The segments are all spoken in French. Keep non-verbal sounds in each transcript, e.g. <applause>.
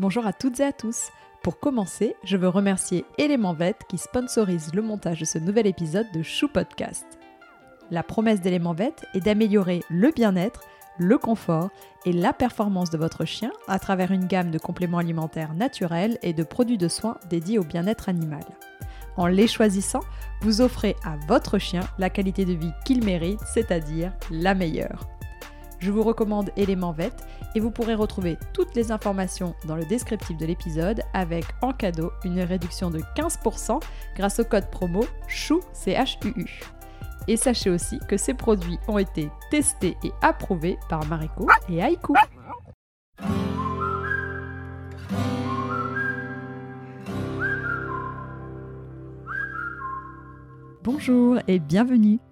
Bonjour à toutes et à tous. Pour commencer, je veux remercier Element Vet qui sponsorise le montage de ce nouvel épisode de Chou Podcast. La promesse d'Element Vet est d'améliorer le bien-être, le confort et la performance de votre chien à travers une gamme de compléments alimentaires naturels et de produits de soins dédiés au bien-être animal. En les choisissant, vous offrez à votre chien la qualité de vie qu'il mérite, c'est-à-dire la meilleure. Je vous recommande Element Vet et vous pourrez retrouver toutes les informations dans le descriptif de l'épisode avec en cadeau une réduction de 15% grâce au code promo CHOU. Et sachez aussi que ces produits ont été testés et approuvés par Mariko et Aiku. Bonjour et bienvenue.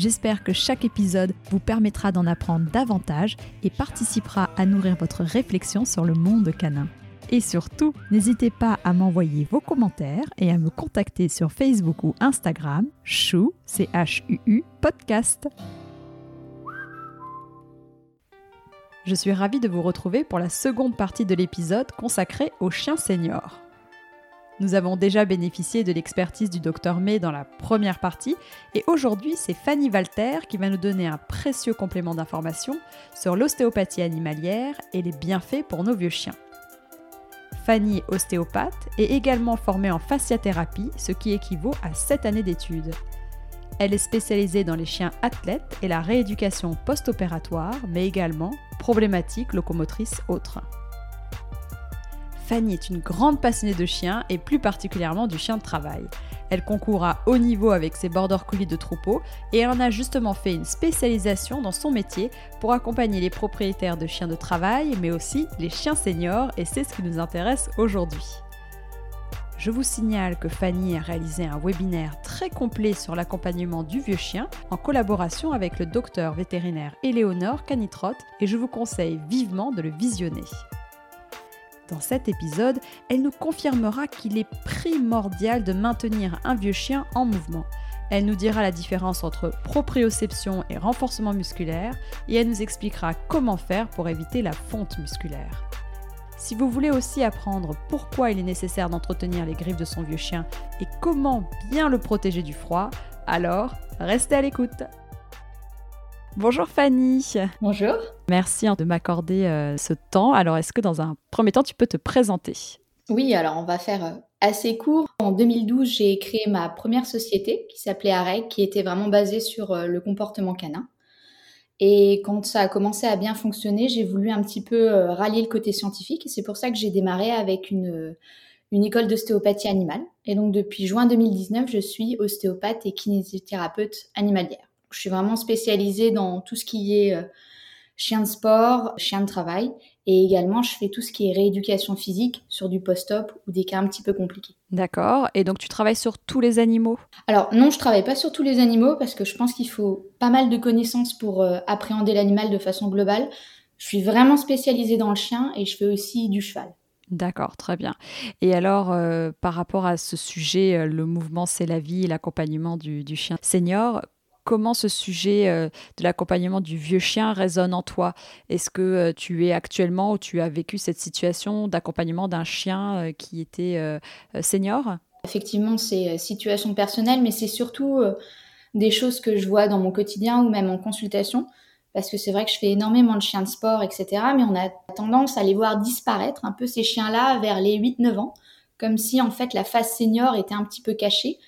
J'espère que chaque épisode vous permettra d'en apprendre davantage et participera à nourrir votre réflexion sur le monde canin. Et surtout, n'hésitez pas à m'envoyer vos commentaires et à me contacter sur Facebook ou Instagram, chou, c h u -U, podcast. Je suis ravie de vous retrouver pour la seconde partie de l'épisode consacré aux chiens seniors. Nous avons déjà bénéficié de l'expertise du docteur May dans la première partie et aujourd'hui c'est Fanny Walter qui va nous donner un précieux complément d'information sur l'ostéopathie animalière et les bienfaits pour nos vieux chiens. Fanny est ostéopathe et également formée en fasciathérapie, ce qui équivaut à 7 années d'études. Elle est spécialisée dans les chiens athlètes et la rééducation post-opératoire, mais également problématiques locomotrices autres. Fanny est une grande passionnée de chiens et plus particulièrement du chien de travail. Elle concourt à haut niveau avec ses border collies de troupeau et en a justement fait une spécialisation dans son métier pour accompagner les propriétaires de chiens de travail mais aussi les chiens seniors et c'est ce qui nous intéresse aujourd'hui. Je vous signale que Fanny a réalisé un webinaire très complet sur l'accompagnement du vieux chien en collaboration avec le docteur vétérinaire Éléonore Canitrot et je vous conseille vivement de le visionner. Dans cet épisode, elle nous confirmera qu'il est primordial de maintenir un vieux chien en mouvement. Elle nous dira la différence entre proprioception et renforcement musculaire et elle nous expliquera comment faire pour éviter la fonte musculaire. Si vous voulez aussi apprendre pourquoi il est nécessaire d'entretenir les griffes de son vieux chien et comment bien le protéger du froid, alors restez à l'écoute. Bonjour Fanny. Bonjour. Merci de m'accorder euh, ce temps. Alors, est-ce que dans un premier temps, tu peux te présenter? Oui, alors on va faire euh, assez court. En 2012, j'ai créé ma première société qui s'appelait AREG, qui était vraiment basée sur euh, le comportement canin. Et quand ça a commencé à bien fonctionner, j'ai voulu un petit peu rallier le côté scientifique. Et c'est pour ça que j'ai démarré avec une, une école d'ostéopathie animale. Et donc, depuis juin 2019, je suis ostéopathe et kinésithérapeute animalière. Je suis vraiment spécialisée dans tout ce qui est euh, chien de sport, chien de travail. Et également, je fais tout ce qui est rééducation physique sur du post-op ou des cas un petit peu compliqués. D'accord. Et donc, tu travailles sur tous les animaux? Alors, non, je travaille pas sur tous les animaux parce que je pense qu'il faut pas mal de connaissances pour euh, appréhender l'animal de façon globale. Je suis vraiment spécialisée dans le chien et je fais aussi du cheval. D'accord, très bien. Et alors, euh, par rapport à ce sujet, le mouvement c'est la vie, l'accompagnement du, du, chien senior, comment ce sujet euh, de l'accompagnement du vieux chien résonne en toi? Est-ce que euh, tu es actuellement ou tu as vécu cette situation d'accompagnement d'un chien euh, qui était senior? Effectivement, c'est situation personnelle, mais c'est surtout des choses que je vois dans mon quotidien ou même en consultation. Parce que c'est vrai que je fais énormément de chiens de sport, etc. Mais on a tendance à les voir disparaître, un peu ces chiens-là, vers les 8-9 ans, comme si en fait la phase senior était un petit peu cachée.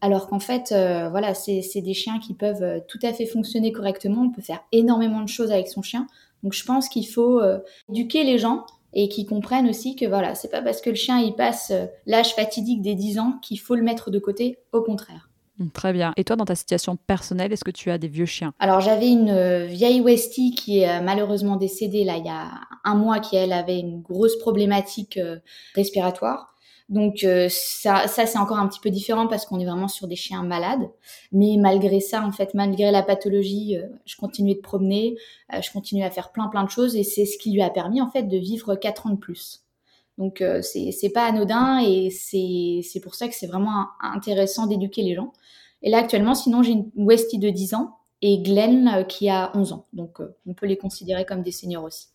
Alors qu'en fait, euh, voilà, c'est des chiens qui peuvent euh, tout à fait fonctionner correctement. On peut faire énormément de choses avec son chien. Donc je pense qu'il faut euh, éduquer les gens et qu'ils comprennent aussi que voilà, c'est pas parce que le chien il passe l'âge fatidique des 10 ans qu'il faut le mettre de côté, au contraire. Mmh, très bien. Et toi, dans ta situation personnelle, est-ce que tu as des vieux chiens? Alors, j'avais une vieille Westie qui est malheureusement décédée là il y a un mois, qui elle avait une grosse problématique respiratoire. Donc ça, ça c'est encore un petit peu différent parce qu'on est vraiment sur des chiens malades. Mais malgré ça, en fait, malgré la pathologie, je continuais de promener, je continuais à faire plein plein de choses et c'est ce qui lui a permis en fait de vivre 4 ans de plus. Donc c'est c'est pas anodin et c'est c'est pour ça que c'est vraiment intéressant d'éduquer les gens. Et là, actuellement, sinon, j'ai une Westie de 10 ans et Glenn euh, qui a 11 ans. Donc, euh, on peut les considérer comme des seniors aussi.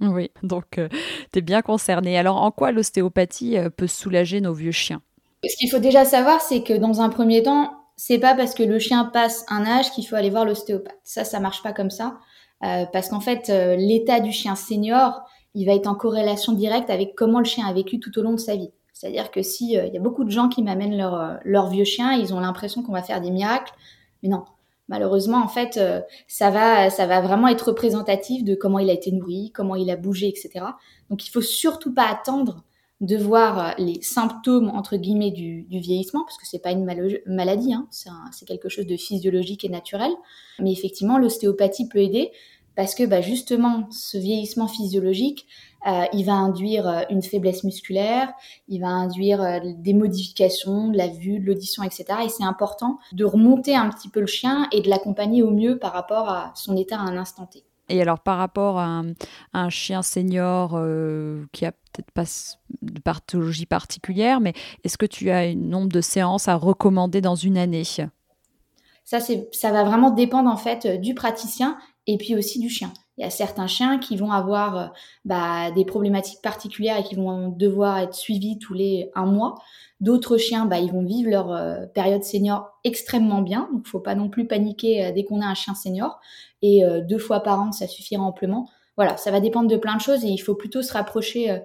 Oui, donc euh, tu es bien concerné. Alors, en quoi l'ostéopathie peut soulager nos vieux chiens? Ce qu'il faut déjà savoir, c'est que dans un premier temps, c'est pas parce que le chien passe un âge qu'il faut aller voir l'ostéopathe. Ça, ça marche pas comme ça. parce qu'en fait, l'état du chien senior, il va être en corrélation directe avec comment le chien a vécu tout au long de sa vie. C'est-à-dire que si euh, il y a beaucoup de gens qui m'amènent leur, euh, leur vieux chien, ils ont l'impression qu'on va faire des miracles, mais non. Malheureusement, en fait, euh, ça va, ça va vraiment être représentatif de comment il a été nourri, comment il a bougé, etc. Donc, il faut surtout pas attendre de voir les symptômes entre guillemets du, du vieillissement, parce que c'est pas une maladie, hein, c'est quelque chose de physiologique et naturel. Mais effectivement, l'ostéopathie peut aider parce que bah, justement, ce vieillissement physiologique, euh, il va induire euh, une faiblesse musculaire, il va induire euh, des modifications de la vue, de l'audition, etc. Et c'est important de remonter un petit peu le chien et de l'accompagner au mieux par rapport à son état à un instant T. Et alors par rapport à un, chien senior qui a peut-être pas de pathologie particulière, mais est-ce que tu as un nombre de séances à recommander dans une année? Ça, ça va vraiment dépendre en fait du praticien et puis aussi du chien. Il y a certains chiens qui vont avoir euh, bah, des problématiques particulières et qui vont devoir être suivis tous les un mois. D'autres chiens, bah, ils vont vivre leur euh, période senior extrêmement bien. Donc, faut pas non plus paniquer euh, dès qu'on a un chien senior. Et deux fois par an, ça suffira amplement. Voilà, ça va dépendre de plein de choses et il faut plutôt se rapprocher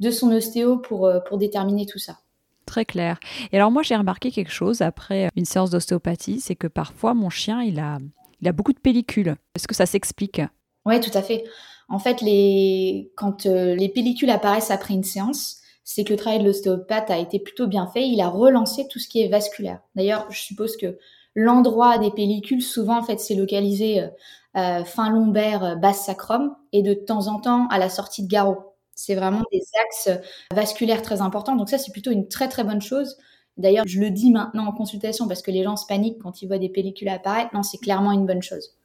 de son ostéo pour, pour déterminer tout ça. Très clair. Et alors moi j'ai remarqué quelque chose après une séance d'ostéopathie, c'est que parfois mon chien il a, il a beaucoup de pellicules. Est-ce que ça s'explique? Oui, tout à fait. En fait, les... quand euh, les pellicules apparaissent après une séance, c'est que le travail de l'ostéopathe a été plutôt bien fait. Il a relancé tout ce qui est vasculaire. D'ailleurs, je suppose que l'endroit des pellicules, souvent, en fait, c'est localisé euh, euh fin lombaire, basse sacrum, et de temps en temps à la sortie de garrot. C'est vraiment des axes vasculaires très importants. Donc ça, c'est plutôt une très très bonne chose. D'ailleurs, je le dis maintenant en consultation parce que les gens se paniquent quand ils voient des pellicules apparaître. Non, c'est clairement une bonne chose.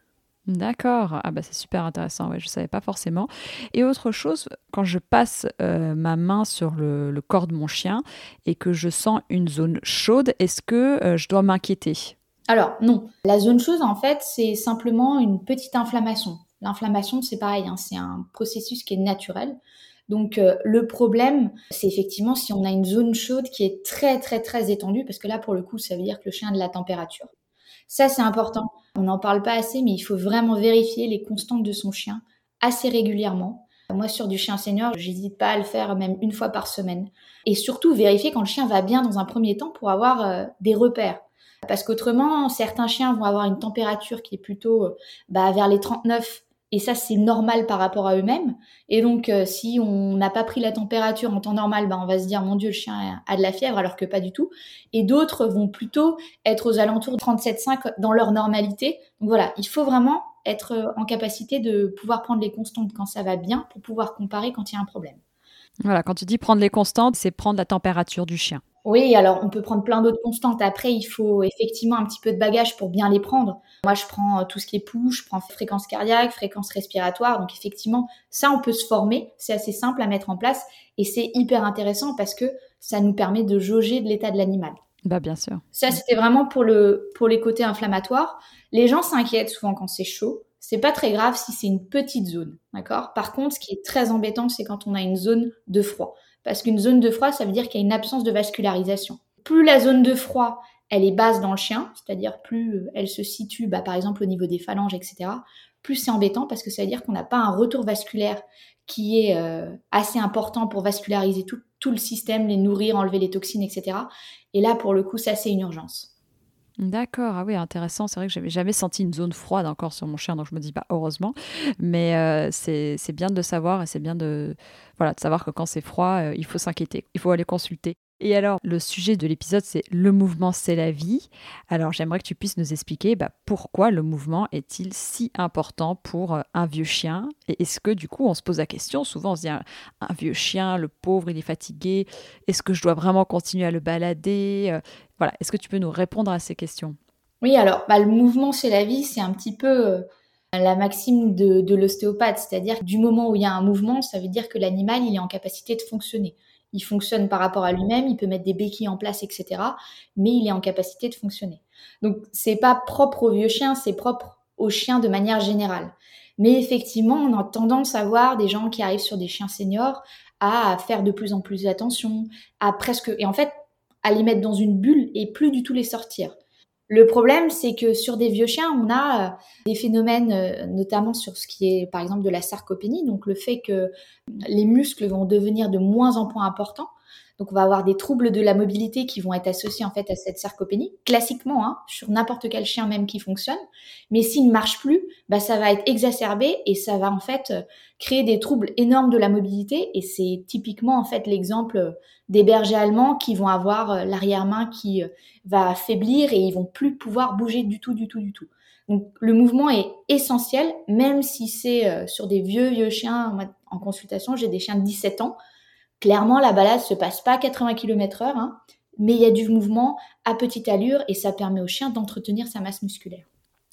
D'accord, ah bah c'est super intéressant, ouais, je ne savais pas forcément. Et autre chose, quand je passe euh, ma main sur le, corps de mon chien et que je sens une zone chaude, est-ce que euh, je dois m'inquiéter? Alors non, la zone chaude en fait c'est simplement une petite inflammation. L'inflammation c'est pareil, hein, c'est un processus qui est naturel. Donc euh, le problème, c'est effectivement si on a une zone chaude qui est très très très étendue, parce que là pour le coup ça veut dire que le chien a de la température. Ça c'est important on n'en parle pas assez, mais il faut vraiment vérifier les constantes de son chien assez régulièrement. Moi, sur du chien senior, j'hésite pas à le faire même une fois par semaine. Et surtout, vérifier quand le chien va bien dans un premier temps pour avoir euh, des repères. Parce qu'autrement, certains chiens vont avoir une température qui est plutôt euh, bah, vers les 39 et ça, c'est normal par rapport à eux-mêmes. Et donc, euh, si on n'a pas pris la température en temps normal, bah, on va se dire, mon Dieu, le chien a de la fièvre, alors que pas du tout. Et d'autres vont plutôt être aux alentours de 37,5 dans leur normalité. Donc voilà, il faut vraiment être euh, en capacité de pouvoir prendre les constantes quand ça va bien pour pouvoir comparer quand il y a un problème. Voilà, quand tu dis prendre les constantes, c'est prendre la température du chien. Oui, alors on peut prendre plein d'autres constantes. Après, il faut effectivement un petit peu de bagage pour bien les prendre. Moi, je prends euh, tout ce qui est pouls, je prends fréquence cardiaque, fréquence respiratoire. Donc effectivement, ça, on peut se former. C'est assez simple à mettre en place et c'est hyper intéressant parce que ça nous permet de jauger de l'état de l'animal. Bah bien sûr. Ça, c'était vraiment pour le pour les côtés inflammatoires. Les gens s'inquiètent souvent quand c'est chaud. C'est pas très grave si c'est une petite zone, Par contre, ce qui est très embêtant, c'est quand on a une zone de froid. Parce qu'une zone de froid, ça veut dire qu'il y a une absence de vascularisation. Plus la zone de froid, elle est basse dans le chien, c'est-à-dire plus euh, elle se situe, bah, par exemple au niveau des phalanges, etc., plus c'est embêtant parce que ça veut dire qu'on n'a pas un retour vasculaire qui est euh, assez important pour vasculariser tout, tout, le système, les nourrir, enlever les toxines, etc. Et là, pour le coup, ça, c'est une urgence. D'accord, ah oui, intéressant. C'est vrai que j'avais jamais senti une zone froide encore sur mon chien, donc je me dis pas heureusement. Mais euh, c'est bien de savoir et c'est bien de, voilà, de savoir que quand c'est froid, euh, il faut s'inquiéter, il faut aller consulter. Et alors, le sujet de l'épisode, c'est le mouvement, c'est la vie. Alors, j'aimerais que tu puisses nous expliquer bah, pourquoi le mouvement est-il si important pour euh, un vieux chien? Et est-ce que, du coup, on se pose la question, souvent on se dit, un, vieux chien, le pauvre, il est fatigué, est-ce que je dois vraiment continuer à le balader euh, Voilà, est-ce que tu peux nous répondre à ces questions? Oui, alors, bah, le mouvement, c'est la vie, c'est un petit peu euh, la maxime de, l'ostéopathe, c'est-à-dire du moment où il y a un mouvement, ça veut dire que l'animal, il est en capacité de fonctionner il fonctionne par rapport à lui-même, il peut mettre des béquilles en place, etc. Mais il est en capacité de fonctionner. Donc c'est pas propre aux vieux chiens, c'est propre aux chiens de manière générale. Mais effectivement, on a tendance à voir des gens qui arrivent sur des chiens seniors à faire de plus en plus attention, à presque et en fait à les mettre dans une bulle et plus du tout les sortir. Le problème, c'est que sur des vieux chiens, on a euh, des phénomènes, euh, notamment sur ce qui est, par exemple, de la sarcopénie, donc le fait que les muscles vont devenir de moins en moins importants. Donc on va avoir des troubles de la mobilité qui vont être associés en fait à cette sarcopénie, classiquement hein, sur n'importe quel chien même qui fonctionne. Mais s'il ne marche plus, bah, ça va être exacerbé et ça va en fait créer des troubles énormes de la mobilité. Et c'est typiquement en fait l'exemple des bergers allemands qui vont avoir euh, l'arrière-main qui euh, va faiblir et ils vont plus pouvoir bouger du tout, du tout, du tout. Donc le mouvement est essentiel, même si c'est euh, sur des vieux vieux chiens en consultation. J'ai des chiens de 17 ans Clairement, la balade se passe pas à 80 km heure, hein, mais il y a du mouvement à petite allure et ça permet au chien d'entretenir sa masse musculaire.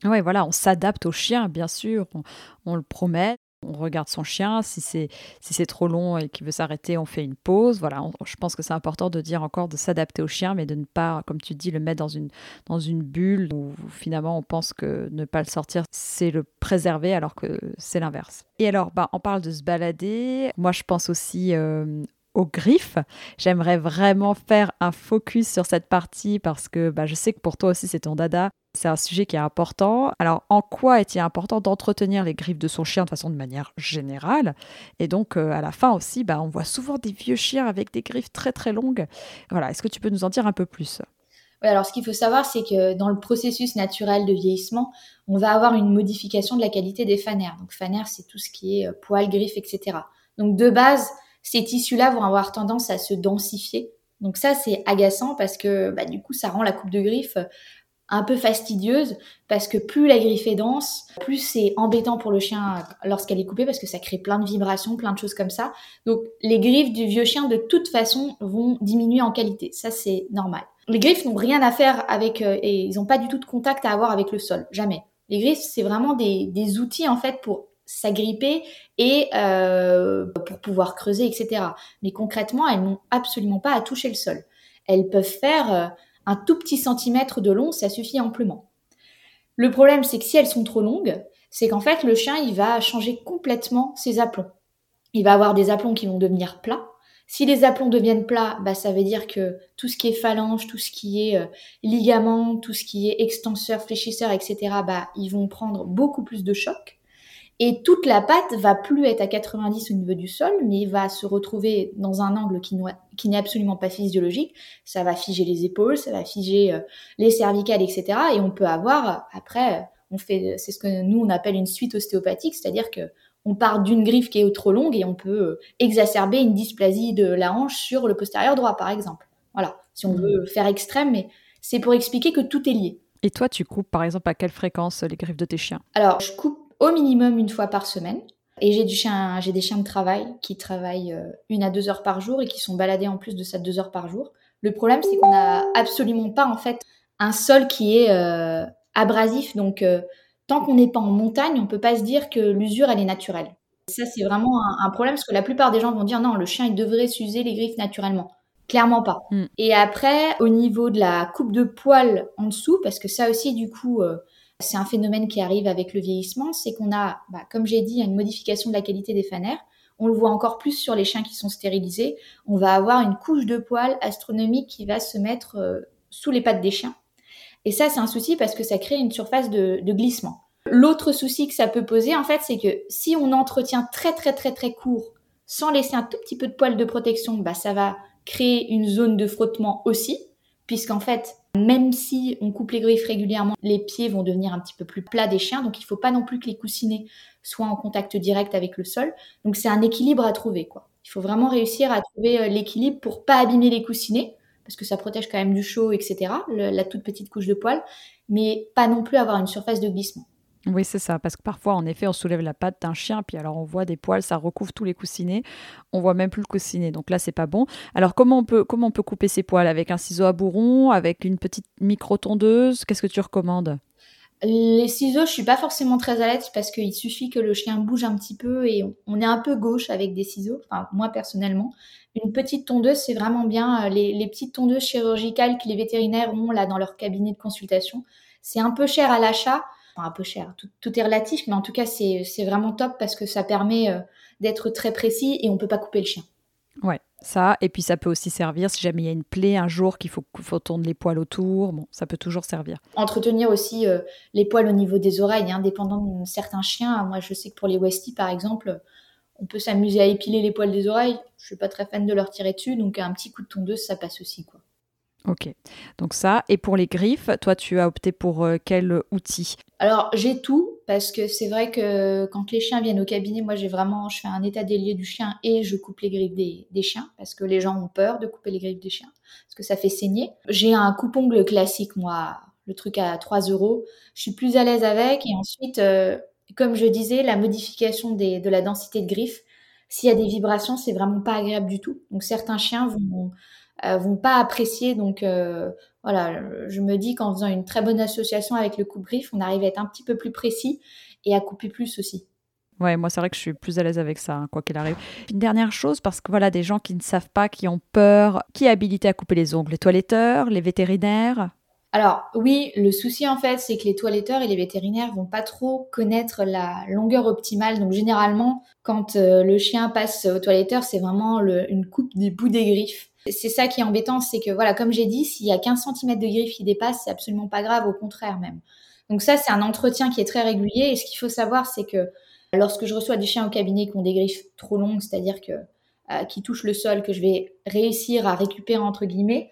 Oui, voilà, on s'adapte au chien, bien sûr, on, le promet. On regarde son chien, si c'est si c'est trop long et qu'il veut s'arrêter, on fait une pause. Voilà, je pense que c'est important de dire encore de s'adapter au chien, mais de ne pas, comme tu dis, le mettre dans une dans une bulle où finalement on pense que ne pas le sortir, c'est le préserver, alors que c'est l'inverse. Et alors, bah, on parle de se balader. Moi, je pense aussi euh, aux griffes. J'aimerais vraiment faire un focus sur cette partie parce que bah, je sais que pour toi aussi c'est ton dada. C'est un sujet qui est important. Alors, en quoi est-il important d'entretenir les griffes de son chien de façon de manière générale? Et donc, euh, à la fin aussi, bah, on voit souvent des vieux chiens avec des griffes très très longues. Voilà, est-ce que tu peux nous en dire un peu plus? Oui, alors ce qu'il faut savoir, c'est que dans le processus naturel de vieillissement, on va avoir une modification de la qualité des fanères. Donc, fanères, c'est tout ce qui est euh, poils, griffes, etc. Donc, de base, ces tissus-là vont avoir tendance à se densifier. Donc ça, c'est agaçant parce que bah, du coup, ça rend la coupe de griffe un peu fastidieuse parce que plus la griffe est dense, plus c'est embêtant pour le chien lorsqu'elle est coupée parce que ça crée plein de vibrations, plein de choses comme ça. Donc les griffes du vieux chien de toute façon vont diminuer en qualité. Ça c'est normal. Les griffes n'ont rien à faire avec euh, et ils n'ont pas du tout de contact à avoir avec le sol, jamais. Les griffes c'est vraiment des, outils en fait pour s'agripper et euh, pour pouvoir creuser, etc. Mais concrètement, elles n'ont absolument pas à toucher le sol. Elles peuvent faire euh, un tout petit centimètre de long, ça suffit amplement. Le problème, c'est que si elles sont trop longues, c'est qu'en fait, le chien, il va changer complètement ses aplombs. Il va avoir des aplombs qui vont devenir plats. Si les aplombs deviennent plats, bah, ça veut dire que tout ce qui est phalange, tout ce qui est euh, ligament, tout ce qui est extenseur, fléchisseur, etc., bah, ils vont prendre beaucoup plus de choc. Et toute la patte va plus être à 90 au niveau du sol, mais va se retrouver dans un angle qui, n'est absolument pas physiologique. Ça va figer les épaules, ça va figer euh, les cervicales, etc. Et on peut avoir, après, on fait, c'est ce que nous on appelle une suite ostéopathique, c'est-à-dire que on part d'une griffe qui est trop longue et on peut euh, exacerber une dysplasie de la hanche sur le postérieur droit, par exemple. Voilà, si on mmh. veut faire extrême, mais c'est pour expliquer que tout est lié. Et toi, tu coupes par exemple à quelle fréquence les griffes de tes chiens? Alors, je coupe au minimum une fois par semaine. Et j'ai du chien, j'ai des chiens de travail qui travaillent euh, une à deux heures par jour et qui sont baladés en plus de ça deux heures par jour. Le problème, c'est qu'on n'a absolument pas en fait un sol qui est euh, abrasif. Donc, euh, tant qu'on n'est pas en montagne, on peut pas se dire que l'usure elle est naturelle. Ça, c'est vraiment un, problème parce que la plupart des gens vont dire non, le chien il devrait s'user les griffes naturellement. Clairement pas. Mm. Et après, au niveau de la coupe de poils en dessous, parce que ça aussi, du coup, c'est un phénomène qui arrive avec le vieillissement, c'est qu'on a, bah, comme j'ai dit, une modification de la qualité des fanères. On le voit encore plus sur les chiens qui sont stérilisés. On va avoir une couche de poils astronomique qui va se mettre euh, sous les pattes des chiens. Et ça, c'est un souci parce que ça crée une surface de, de glissement. L'autre souci que ça peut poser, en fait, c'est que si on entretient très très très très court, sans laisser un tout petit peu de poils de protection, bah, ça va créer une zone de frottement aussi, puisqu'en fait, même si on coupe les griffes régulièrement, les pieds vont devenir un petit peu plus plats des chiens, donc il ne faut pas non plus que les coussinets soient en contact direct avec le sol. Donc c'est un équilibre à trouver. Il faut vraiment réussir à trouver l'équilibre pour pas abîmer les coussinets, parce que ça protège quand même du chaud, etc., la toute petite couche de poils, mais pas non plus avoir une surface de glissement. Oui, c'est ça, parce que parfois, en effet, on soulève la patte d'un chien, puis alors on voit des poils, ça recouvre tous les coussinets, on voit même plus le coussinet, donc là, c'est pas bon. Alors, comment on peut, comment on peut couper ces poils? Avec un ciseau à bourron, avec une petite micro-tondeuse? Qu'est-ce que tu recommandes? Les ciseaux, je suis pas forcément très à l'aise parce qu'il suffit que le chien bouge un petit peu et on est un peu gauche avec des ciseaux. Enfin, moi personnellement, une petite tondeuse, c'est vraiment bien. Les, les, petites tondeuses chirurgicales que les vétérinaires ont là dans leur cabinet de consultation, c'est un peu cher à l'achat un peu cher. Tout, est relatif, mais en tout cas, c'est vraiment top parce que ça permet euh, d'être très précis et on peut pas couper le chien. Ouais, ça. Et puis ça peut aussi servir si jamais il y a une plaie un jour qu'il faut, faut tourner les poils autour. Bon, ça peut toujours servir. Entretenir aussi euh, les poils au niveau des oreilles, indépendant hein, de certains chiens. Moi, je sais que pour les Westies, par exemple, on peut s'amuser à épiler les poils des oreilles. Je suis pas très fan de leur tirer dessus, donc un petit coup de tondeuse, ça passe aussi, quoi. Ok, donc ça. Et pour les griffes, toi, tu as opté pour euh, quel outil? Alors, j'ai tout, parce que c'est vrai que quand les chiens viennent au cabinet, moi, j'ai vraiment, je fais un état des lieux du chien et je coupe les griffes des, chiens, parce que les gens ont peur de couper les griffes des chiens, parce que ça fait saigner. J'ai un coupe-ongle classique, moi, le truc à 3 euros. Je suis plus à l'aise avec. Et ensuite, euh, comme je disais, la modification de la densité de griffes, s'il y a des vibrations, c'est vraiment pas agréable du tout. Donc, certains chiens vont vont pas apprécier. Donc euh, voilà, je me dis qu'en faisant une très bonne association avec le coupe-griffe, on arrive à être un petit peu plus précis et à couper plus aussi. Ouais, moi c'est vrai que je suis plus à l'aise avec ça, hein, quoi qu'il arrive. Une dernière chose, parce que voilà, des gens qui ne savent pas, qui ont peur, qui est habilité à couper les ongles? Les toiletteurs, les vétérinaires? Alors oui, le souci en fait, c'est que les toiletteurs et les vétérinaires vont pas trop connaître la longueur optimale. Donc généralement, quand euh, le chien passe au toiletteur, c'est vraiment une coupe des bouts des griffes. C'est ça qui est embêtant, c'est que voilà, comme j'ai dit, s'il y a 15 cm de griffe qui dépasse, c'est absolument pas grave, au contraire même. Donc ça, c'est un entretien qui est très régulier. Et ce qu'il faut savoir, c'est que lorsque je reçois des chiens au cabinet qui ont des griffes trop longues, c'est-à-dire que euh, qui touchent le sol, que je vais réussir à récupérer entre guillemets,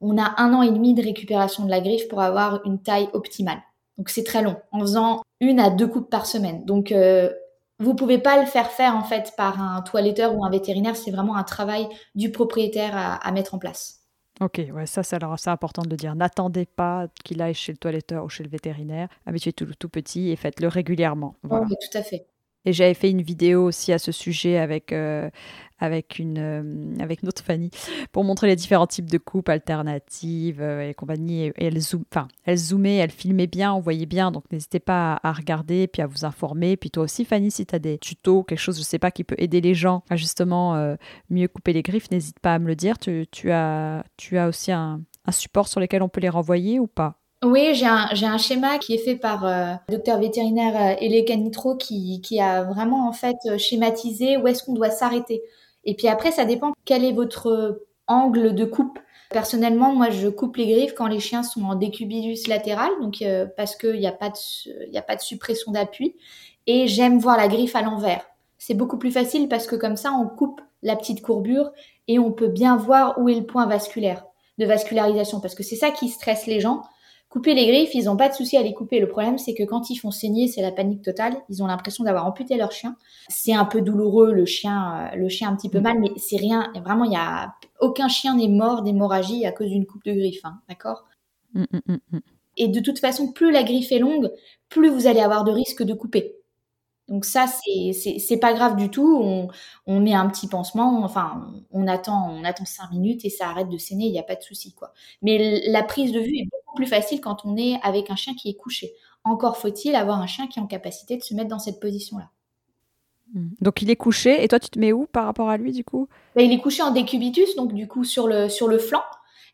on a un an et demi de récupération de la griffe pour avoir une taille optimale. Donc c'est très long, en faisant une à deux coupes par semaine. Donc euh, vous pouvez pas le faire faire en fait par un toiletteur ou un vétérinaire. C'est vraiment un travail du propriétaire à, mettre en place. Ok, ouais, ça, c'est important de le dire. N'attendez pas qu'il aille chez le toiletteur ou chez le vétérinaire. Habituez tout, tout petit et faites-le régulièrement. Oui, tout à fait. Et j'avais fait une vidéo aussi à ce sujet avec, euh, avec, une, euh, avec notre Fanny pour montrer les différents types de coupes alternatives euh, et compagnie. Et, elle, zoom, elle zoomait, elle filmait bien, on voyait bien. Donc n'hésitez pas à, regarder puis à vous informer. Puis toi aussi, Fanny, si tu as des tutos, quelque chose, je sais pas, qui peut aider les gens à justement mieux couper les griffes, n'hésite pas à me le dire. Tu, as, tu as aussi un support sur lequel on peut les renvoyer ou pas? Oui, j'ai un, schéma qui est fait par euh, le docteur vétérinaire euh, Ele Canitro qui, a vraiment en fait euh, schématisé où est-ce qu'on doit s'arrêter. Et puis après, ça dépend quel est votre angle de coupe. Personnellement, moi, je coupe les griffes quand les chiens sont en décubilus latéral, donc parce qu'il n'y a pas de, a pas de suppression d'appui. Et j'aime voir la griffe à l'envers. C'est beaucoup plus facile parce que comme ça, on coupe la petite courbure et on peut bien voir où est le point vasculaire de vascularisation, parce que c'est ça qui stresse les gens Couper les griffes, ils n'ont pas de souci à les couper. Le problème, c'est que quand ils font saigner, c'est la panique totale. Ils ont l'impression d'avoir amputé leur chien. C'est un peu douloureux, le chien, euh, le chien un petit peu mm. mal, mais c'est rien. Vraiment, il y a aucun chien n'est mort d'hémorragie à cause d'une coupe de griffe, hein, d'accord? Mm, mm, Et de toute façon, plus la griffe est longue, plus vous allez avoir de risques de couper. Donc ça, c'est pas grave du tout. On, on, met un petit pansement, enfin, on attend, on attend cinq minutes et ça arrête de saigner, il n'y a pas de souci, quoi. Mais la prise de vue est beaucoup plus facile quand on est avec un chien qui est couché. Encore faut-il avoir un chien qui est en capacité de se mettre dans cette position-là. Mmh. Donc il est couché et toi tu te mets où par rapport à lui du coup? Bah, Il est couché en décubitus, donc du coup sur le, sur le flanc.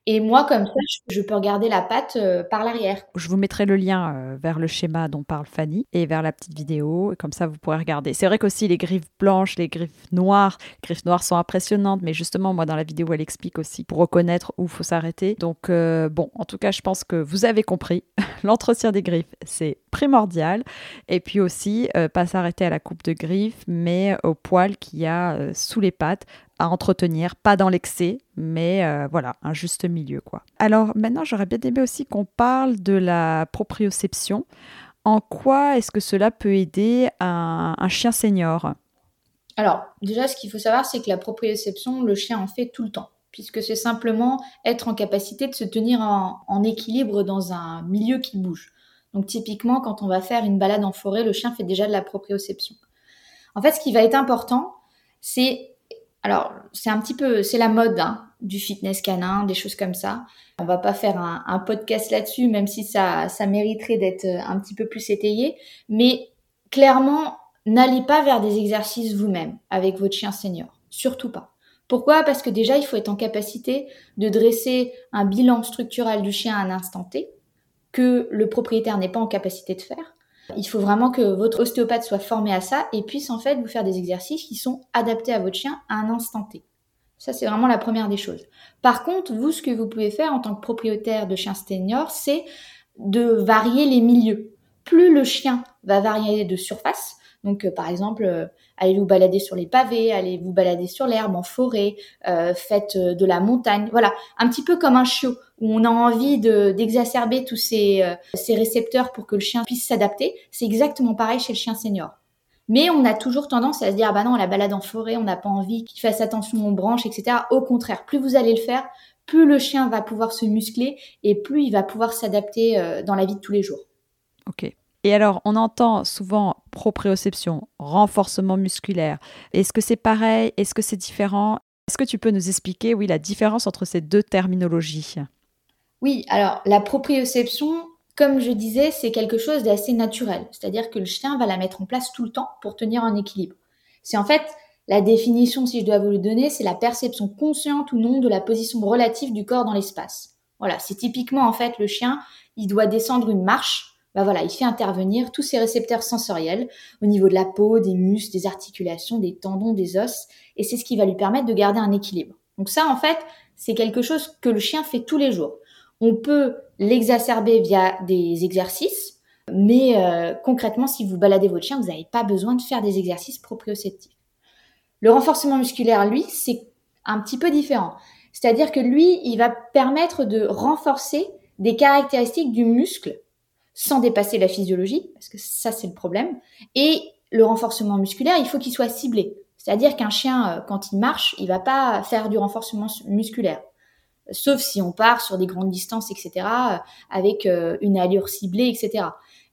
Et moi, comme ça, je peux regarder la patte euh, par l'arrière. Je vous mettrai le lien euh, vers le schéma dont parle Fanny et vers la petite vidéo. Comme ça, vous pourrez regarder. C'est vrai qu'aussi les griffes blanches, les griffes noires, les griffes noires sont impressionnantes. Mais justement, moi, dans la vidéo, elle explique aussi pour reconnaître où il faut s'arrêter. Donc, euh, bon, en tout cas, je pense que vous avez compris. <laughs> L'entretien des griffes, c'est primordial. Et puis aussi, pas s'arrêter à la coupe de griffes, mais au poil qu'il y a sous les pattes à entretenir, pas dans l'excès, mais euh, voilà, un juste milieu quoi. Alors maintenant, j'aurais bien aimé aussi qu'on parle de la proprioception. En quoi est-ce que cela peut aider un, chien senior? Alors, déjà, ce qu'il faut savoir, c'est que la proprioception, le chien en fait tout le temps, puisque c'est simplement être en capacité de se tenir en, équilibre dans un milieu qui bouge. Donc, typiquement, quand on va faire une balade en forêt, le chien fait déjà de la proprioception. En fait, ce qui va être important, c'est alors, c'est un petit peu, c'est la mode hein, du fitness canin, des choses comme ça. On va pas faire un, podcast là-dessus, même si ça, ça mériterait d'être un petit peu plus étayé. Mais clairement, N'allez pas vers des exercices vous-même avec votre chien senior. Surtout pas. Pourquoi? Parce que déjà, il faut être en capacité de dresser un bilan structurel du chien à un instant T que le propriétaire n'est pas en capacité de faire. Il faut vraiment que votre ostéopathe soit formé à ça et puisse en fait vous faire des exercices qui sont adaptés à votre chien à un instant T. Ça, c'est vraiment la première des choses. Par contre, vous, ce que vous pouvez faire en tant que propriétaire de chien senior, c'est de varier les milieux. Plus le chien va varier de surface, donc, euh, par exemple, euh, allez vous balader sur les pavés, allez vous balader sur l'herbe, en forêt, euh, faites de la montagne. Voilà, un petit peu comme un chiot où on a envie d'exacerber tous ces, récepteurs pour que le chien puisse s'adapter. C'est exactement pareil chez le chien senior. Mais on a toujours tendance à se dire, ah bah non, la balade en forêt, on n'a pas envie qu'il fasse attention aux branches, etc. Au contraire, plus vous allez le faire, plus le chien va pouvoir se muscler et plus il va pouvoir s'adapter dans la vie de tous les jours. Ok. Et alors, on entend souvent proprioception, renforcement musculaire. Est-ce que c'est pareil? Est-ce que c'est différent? Est-ce que tu peux nous expliquer, oui, la différence entre ces deux terminologies? Oui, alors la proprioception, comme je disais, c'est quelque chose d'assez naturel. C'est-à-dire que le chien va la mettre en place tout le temps pour tenir un équilibre. C'est en fait la définition, si je dois vous le donner, c'est la perception consciente ou non de la position relative du corps dans l'espace. Voilà, c'est typiquement en fait le chien, il doit descendre une marche bah voilà, il fait intervenir tous ces récepteurs sensoriels au niveau de la peau, des muscles, des articulations, des tendons, des os, et c'est ce qui va lui permettre de garder un équilibre. Donc ça, en fait, c'est quelque chose que le chien fait tous les jours. On peut l'exacerber via des exercices, mais euh, concrètement, si vous baladez votre chien, vous n'avez pas besoin de faire des exercices proprioceptifs. Le renforcement musculaire, lui, c'est un petit peu différent. C'est-à-dire que lui, il va permettre de renforcer des caractéristiques du muscle sans dépasser la physiologie, parce que ça c'est le problème. Et le renforcement musculaire, il faut qu'il soit ciblé. C'est-à-dire qu'un chien, euh, quand il marche, il va pas faire du renforcement musculaire. Sauf si on part sur des grandes distances, etc., euh, avec euh, une allure ciblée, etc.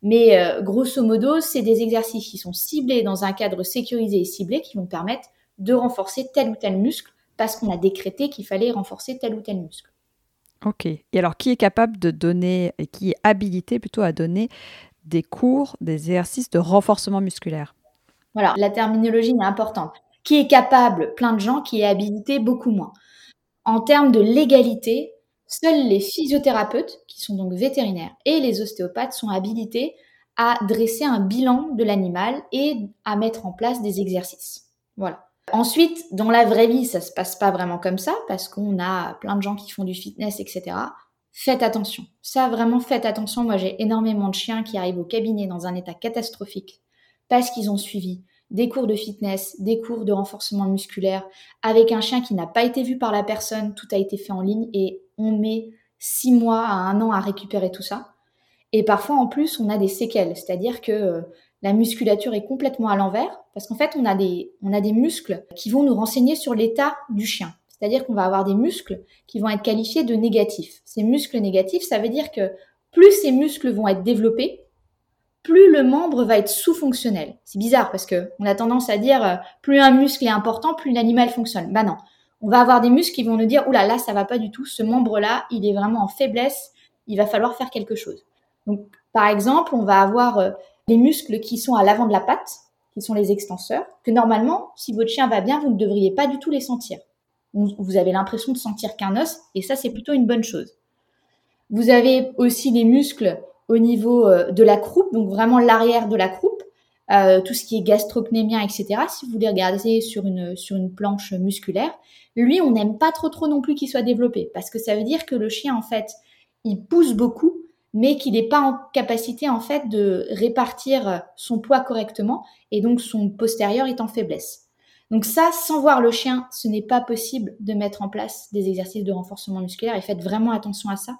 Mais grosso modo, c'est des exercices qui sont ciblés dans un cadre sécurisé et ciblé qui vont permettre de renforcer tel ou tel muscle parce qu'on a décrété qu'il fallait renforcer tel ou tel muscle. Ok. Et alors, qui est capable de donner, et qui est habilité plutôt à donner des cours, des exercices de renforcement musculaire? Voilà, la terminologie est importante. Qui est capable Plein de gens, qui est habilité beaucoup moins. En termes de légalité, seuls les physiothérapeutes, qui sont donc vétérinaires, et les ostéopathes sont habilités à dresser un bilan de l'animal et à mettre en place des exercices. Voilà. Ensuite, dans la vraie vie, ça se passe pas vraiment comme ça parce qu'on a plein de gens qui font du fitness, etc. Faites attention. Ça, vraiment, faites attention. Moi, j'ai énormément de chiens qui arrivent au cabinet dans un état catastrophique parce qu'ils ont suivi des cours de fitness, des cours de renforcement musculaire avec un chien qui n'a pas été vu par la personne. Tout a été fait en ligne et on met six mois à un an à récupérer tout ça. Et parfois, en plus, on a des séquelles. C'est-à-dire que euh, la musculature est complètement à l'envers parce qu'en fait, on a des, on a des muscles qui vont nous renseigner sur l'état du chien. C'est-à-dire qu'on va avoir des muscles qui vont être qualifiés de négatifs. Ces muscles négatifs, ça veut dire que plus ces muscles vont être développés, plus le membre va être sous-fonctionnel. C'est bizarre parce que on a tendance à dire euh, plus un muscle est important, plus l'animal fonctionne. Bah non. On va avoir des muscles qui vont nous dire, oula, là, ça va pas du tout. Ce membre-là, il est vraiment en faiblesse. Il va falloir faire quelque chose. Donc, par exemple, on va avoir euh, les muscles qui sont à l'avant de la patte, qui sont les extenseurs, que normalement, si votre chien va bien, vous ne devriez pas du tout les sentir. Vous avez l'impression de sentir qu'un os, et ça, c'est plutôt une bonne chose. Vous avez aussi les muscles au niveau euh, de la croupe, donc vraiment l'arrière de la croupe, euh, tout ce qui est gastrocnémien, etc. Si vous les regardez sur une, sur une planche musculaire, lui, on n'aime pas trop trop non plus qu'il soit développé, parce que ça veut dire que le chien, en fait, il pousse beaucoup, mais qu'il n'est pas en capacité en fait de répartir son poids correctement et donc son postérieur est en faiblesse. Donc ça, sans voir le chien, ce n'est pas possible de mettre en place des exercices de renforcement musculaire et faites vraiment attention à ça,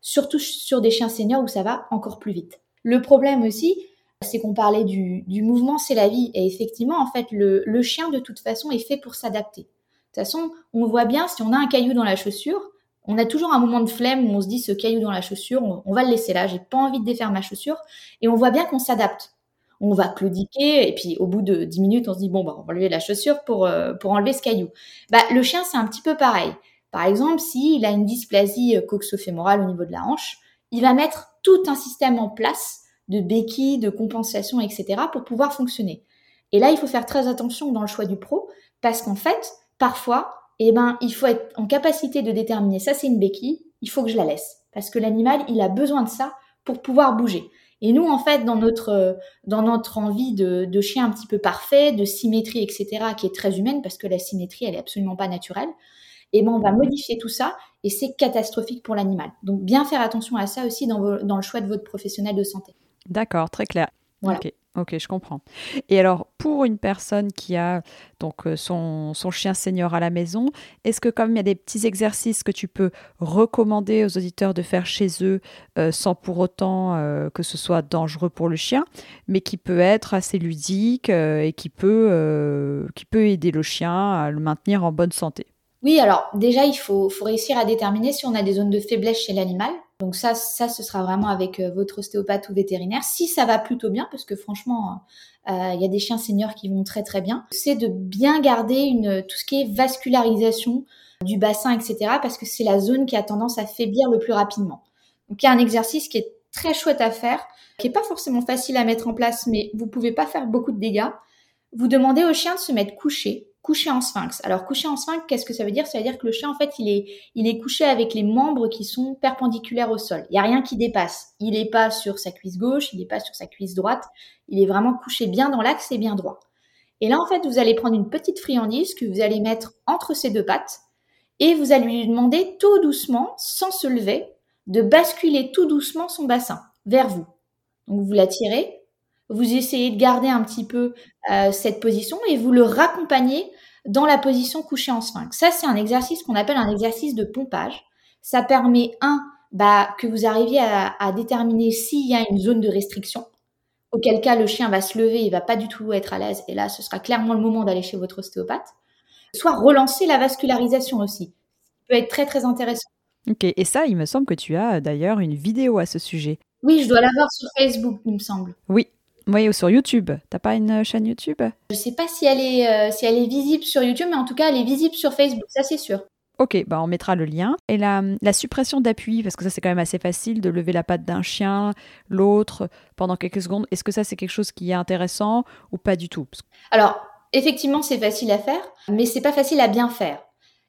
surtout sur des chiens seniors où ça va encore plus vite. Le problème aussi c'est qu'on parlait du, mouvement, c'est la vie. Et effectivement, en fait, le, chien, de toute façon, est fait pour s'adapter. De toute façon, on voit bien, si on a un caillou dans la chaussure, on a toujours un moment de flemme où on se dit, ce caillou dans la chaussure, on, va le laisser là, j'ai pas envie de défaire ma chaussure. Et on voit bien qu'on s'adapte. On va claudiquer, et puis au bout de 10 minutes, on se dit, bon, bah, on va enlever la chaussure pour, euh, pour enlever ce caillou. Bah, le chien, c'est un petit peu pareil. Par exemple, s'il a une dysplasie euh, coxofémorale au niveau de la hanche, il va mettre tout un système en place de béquilles, de compensation, etc. pour pouvoir fonctionner. Et là, il faut faire très attention dans le choix du pro parce qu'en fait, parfois, eh ben, il faut être en capacité de déterminer ça, c'est une béquille, il faut que je la laisse parce que l'animal, il a besoin de ça pour pouvoir bouger. Et nous, en fait, dans notre, dans notre envie de, de chien un petit peu parfait, de symétrie, etc., qui est très humaine, parce que la symétrie, elle est absolument pas naturelle, et eh ben on va modifier tout ça et c'est catastrophique pour l'animal. Donc bien faire attention à ça aussi dans, dans le choix de votre professionnel de santé. D'accord, très clair. Ok, ok, je comprends. Et alors, pour une personne qui a donc euh, son, son chien senior à la maison, est-ce que comme il y a des petits exercices que tu peux recommander aux auditeurs de faire chez eux euh, sans pour autant euh, que ce soit dangereux pour le chien, mais qui peut être assez ludique et qui peut, qui peut aider le chien à le maintenir en bonne santé? Oui, alors déjà, il faut, faut, réussir à déterminer si on a des zones de faiblesse chez l'animal. Donc ça, ça, ce sera vraiment avec euh, votre ostéopathe ou vétérinaire. Si ça va plutôt bien, parce que franchement, euh, il y a des chiens seniors qui vont très très bien, c'est de bien garder une, tout ce qui est vascularisation du bassin, etc. Parce que c'est la zone qui a tendance à faiblir le plus rapidement. Donc il y a un exercice qui est très chouette à faire, qui est pas forcément facile à mettre en place, mais vous pouvez pas faire beaucoup de dégâts. Vous demandez au chien de se mettre couché couché en sphinx. Alors couché en sphinx, qu'est-ce que ça veut dire? Ça veut dire que le chien, en fait, il est, il est couché avec les membres qui sont perpendiculaires au sol. Il n'y a rien qui dépasse. Il n'est pas sur sa cuisse gauche, il n'est pas sur sa cuisse droite. Il est vraiment couché bien dans l'axe et bien droit. Et là, en fait, vous allez prendre une petite friandise que vous allez mettre entre ses deux pattes et vous allez lui demander tout doucement, sans se lever, de basculer tout doucement son bassin vers vous. Donc vous la tirez, vous essayez de garder un petit peu euh, cette position et vous le raccompagnez dans la position couchée en sphinx. Ça, c'est un exercice qu'on appelle un exercice de pompage. Ça permet, un, bah, que vous arriviez à, déterminer s'il y a une zone de restriction, auquel cas le chien va se lever, il va pas du tout être à l'aise, et là, ce sera clairement le moment d'aller chez votre ostéopathe. Soit relancer la vascularisation aussi, ça peut être très très intéressant. Ok, et ça, il me semble que tu as d'ailleurs une vidéo à ce sujet. Oui, je dois l'avoir sur Facebook, il me semble. Oui, oui, ou sur YouTube. T'as pas une euh, chaîne YouTube? Je sais pas si elle est euh, si elle est visible sur YouTube, mais en tout cas, elle est visible sur Facebook, ça c'est sûr. Ok, bah on mettra le lien. Et la, la suppression d'appui, parce que ça c'est quand même assez facile de lever la patte d'un chien, l'autre pendant quelques secondes. Est-ce que ça c'est quelque chose qui est intéressant ou pas du tout? Alors, effectivement, c'est facile à faire, mais c'est pas facile à bien faire.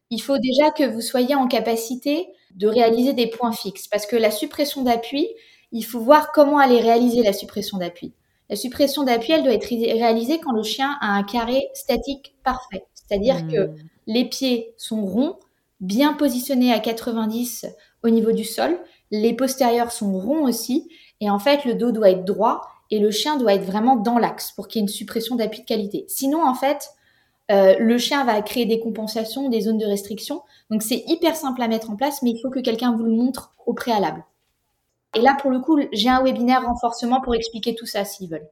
Il faut déjà que vous soyez en capacité de réaliser des points fixes, parce que la suppression d'appui, il faut voir comment aller réaliser la suppression d'appui. La suppression d'appui, elle doit être réalisée quand le chien a un carré statique parfait. C'est-à-dire que hmm. les pieds sont ronds, bien positionnés à 90 au niveau du sol. Les postérieurs sont ronds aussi. Et en fait, le dos doit être droit et le chien doit être vraiment dans l'axe pour qu'il y ait une suppression d'appui de qualité. Sinon, en fait, euh, le chien va créer des compensations, des zones de restriction. Donc, c'est hyper simple à mettre en place, mais il faut que quelqu'un vous le montre au préalable. Et là, pour le coup, j'ai un webinaire renforcement pour expliquer tout ça s'ils veulent.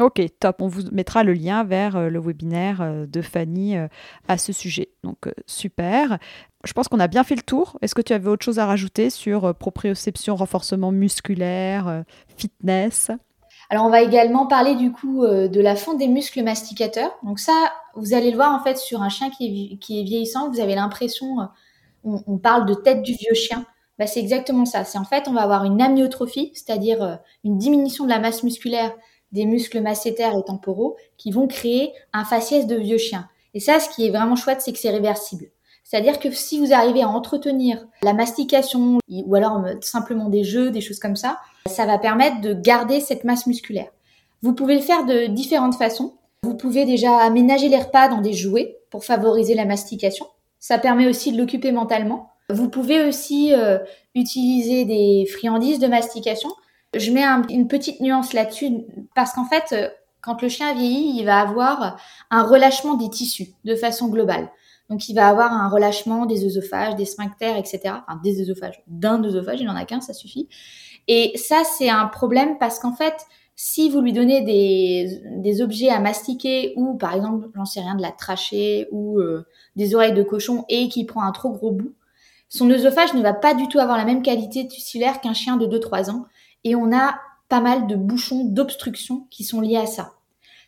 Ok, top. On vous mettra le lien vers euh, le webinaire euh, de Fanny euh, à ce sujet. Donc, super. Je pense qu'on a bien fait le tour. Est-ce que tu avais autre chose à rajouter sur proprioception, renforcement musculaire, fitness? Alors, on va également parler du coup de la fonte des muscles masticateurs. Donc ça, vous allez le voir en fait sur un chien qui est, qui est vieillissant. Vous avez l'impression, on, parle de tête du vieux chien bah, c'est exactement ça. C'est en fait, on va avoir une amyotrophie, c'est-à-dire euh, une diminution de la masse musculaire des muscles massétaires et temporaux qui vont créer un faciès de vieux chien. Et ça, ce qui est vraiment chouette, c'est que c'est réversible. C'est-à-dire que si vous arrivez à entretenir la mastication ou alors euh, simplement des jeux, des choses comme ça, ça va permettre de garder cette masse musculaire. Vous pouvez le faire de différentes façons. Vous pouvez déjà aménager les repas dans des jouets pour favoriser la mastication. Ça permet aussi de l'occuper mentalement. Vous pouvez aussi euh, utiliser des friandises de mastication. Je mets une petite nuance là-dessus parce qu'en fait, euh, quand le chien vieillit, il va avoir un relâchement des tissus de façon globale. Donc, il va avoir un relâchement des œsophages, des sphincters, etc. Enfin, des œsophages, d'un œsophage, il n'en a qu'un, ça suffit. Et ça, c'est un problème parce qu'en fait, Si vous lui donnez des, objets à mastiquer ou par exemple, j'en sais rien, de la trachée ou euh, des oreilles de cochon et qu'il prend un trop gros bout, son œsophage ne va pas du tout avoir la même qualité tussilaire qu'un chien de 2-3 ans et on a pas mal de bouchons d'obstruction qui sont liés à ça.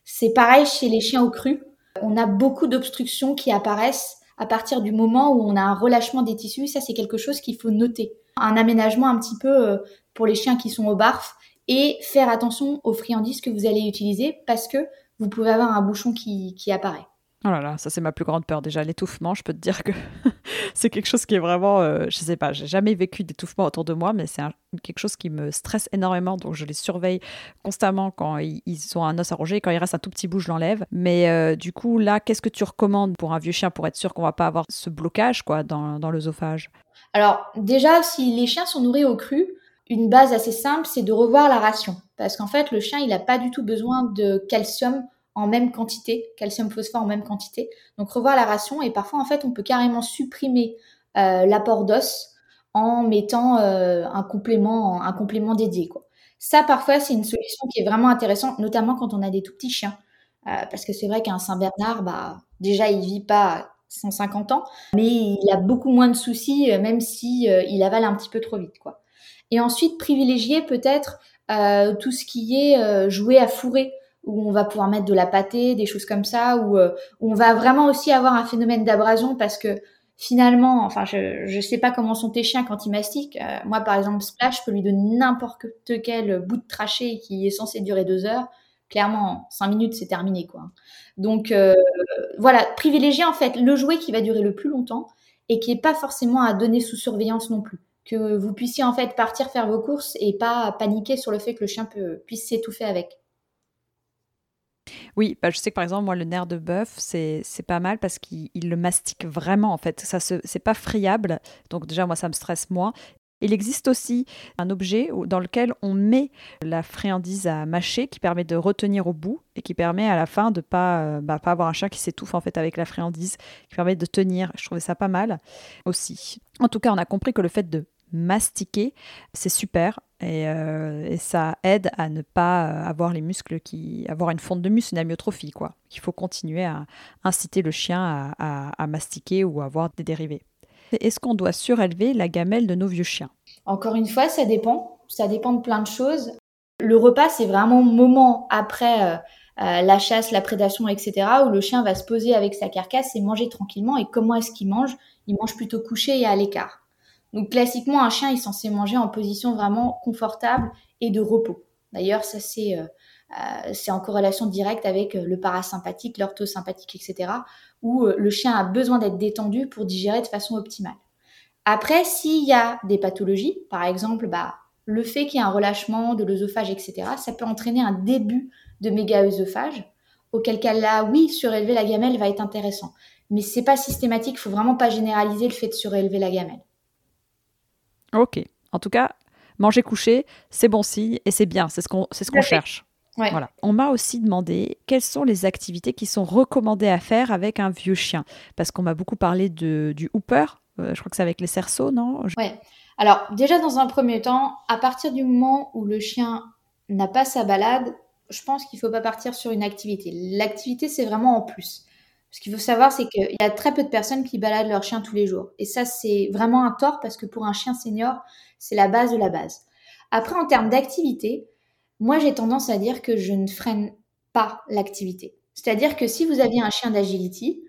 C'est pareil chez les chiens au cru. On a beaucoup d'obstructions qui apparaissent à partir du moment où on a un relâchement des tissus. Ça, c'est quelque chose qu'il faut noter. Un aménagement un petit peu euh, pour les chiens qui sont au barf et faire attention aux friandises que vous allez utiliser parce que vous pouvez avoir un bouchon qui, qui apparaît. Oh là là, ça c'est ma plus grande peur déjà, l'étouffement. Je peux te dire que <laughs> c'est quelque chose qui est vraiment, euh, je sais pas, j'ai jamais vécu d'étouffement autour de moi, mais c'est quelque chose qui me stresse énormément, donc je les surveille constamment quand ils, ont un os à ronger. Quand il reste un tout petit bout, je l'enlève. Mais euh, du coup, là, qu'est-ce que tu recommandes pour un vieux chien pour être sûr qu'on va pas avoir ce blocage quoi dans, dans l'œsophage? Alors déjà, si les chiens sont nourris au cru, une base assez simple, c'est de revoir la ration, parce qu'en fait, le chien, il n'a pas du tout besoin de calcium en même quantité, calcium phosphore en même quantité. Donc revoir la ration et parfois en fait on peut carrément supprimer euh, l'apport d'os en mettant euh, un complément un complément dédié quoi. Ça parfois c'est une solution qui est vraiment intéressante notamment quand on a des tout petits chiens euh, parce que c'est vrai qu'un Saint Bernard bah déjà il vit pas 150 ans mais il a beaucoup moins de soucis même si il avale un petit peu trop vite quoi. Et ensuite privilégier peut-être tout ce qui est jouer à fourrer où on va pouvoir mettre de la pâtée, des choses comme ça, où, euh, où on va vraiment aussi avoir un phénomène d'abrasion parce que finalement, enfin, je ne sais pas comment sont tes chiens quand ils mastiquent. Euh, moi, par exemple, Splash, je peux lui donner n'importe quel bout de trachée qui est censé durer deux heures. Clairement, cinq minutes, c'est terminé, quoi. Donc, euh, voilà, privilégier en fait le jouet qui va durer le plus longtemps et qui n'est pas forcément à donner sous surveillance non plus. Que vous puissiez en fait partir faire vos courses et pas paniquer sur le fait que le chien puisse s'étouffer avec. Oui, bah, je sais que par exemple, moi, le nerf de bœuf, c'est pas mal parce qu'il le mastique vraiment, en fait. Ça c'est pas friable. Donc, déjà, moi, ça me stresse moins. Il existe aussi un objet dans lequel on met la friandise à mâcher qui permet de retenir au bout et qui permet à la fin de pas euh, bah, pas avoir un chien qui s'étouffe en fait avec la friandise, qui permet de tenir. Je trouvais ça pas mal aussi. En tout cas, on a compris que le fait de mastiquer, c'est super euh, et, ça aide à ne pas euh, avoir les muscles qui avoir une fonte de muscle, une amyotrophie quoi. Il faut continuer à inciter le chien à, mastiquer ou à avoir des dérivés. Est-ce qu'on doit surélever la gamelle de nos vieux chiens? Encore une fois, ça dépend. Ça dépend de plein de choses. Le repas, c'est vraiment moment après euh, la chasse, la prédation, etc., où le chien va se poser avec sa carcasse et manger tranquillement. Et comment est-ce qu'il mange? Il mange plutôt couché et à l'écart. Donc classiquement, un chien est censé manger en position vraiment confortable et de repos. D'ailleurs, ça c'est euh, euh, en corrélation directe avec euh, le parasympathique, l'orthosympathique, etc., où le chien a besoin d'être détendu pour digérer de façon optimale. Après, s'il y a des pathologies, par exemple, bah, le fait qu'il y ait un relâchement de l'œsophage, etc., ça peut entraîner un début de méga-œsophage, auquel cas là, oui, surélever la gamelle va être intéressant. Mais c'est pas systématique, il faut vraiment pas généraliser le fait de surélever la gamelle. Ok. En tout cas, manger couché, c'est bon signe et c'est bien, c'est ce qu'on ce qu'on cherche. Voilà. On m'a aussi demandé quelles sont les activités qui sont recommandées à faire avec un vieux chien. Parce qu'on m'a beaucoup parlé de, du hooper, euh, je crois que c'est avec les cerceaux, non? Ouais. Alors, déjà, dans un premier temps, à partir du moment où le chien n'a pas sa balade, je pense qu'il ne faut pas partir sur une activité. L'activité, c'est vraiment en plus. Ce qu'il faut savoir, c'est qu'il y a très peu de personnes qui baladent leur chien tous les jours. Et ça, c'est vraiment un tort parce que pour un chien senior, c'est la base de la base. Après, en termes d'activité, moi, j'ai tendance à dire que je ne freine pas l'activité. C'est-à-dire que si vous aviez un chien d'agility,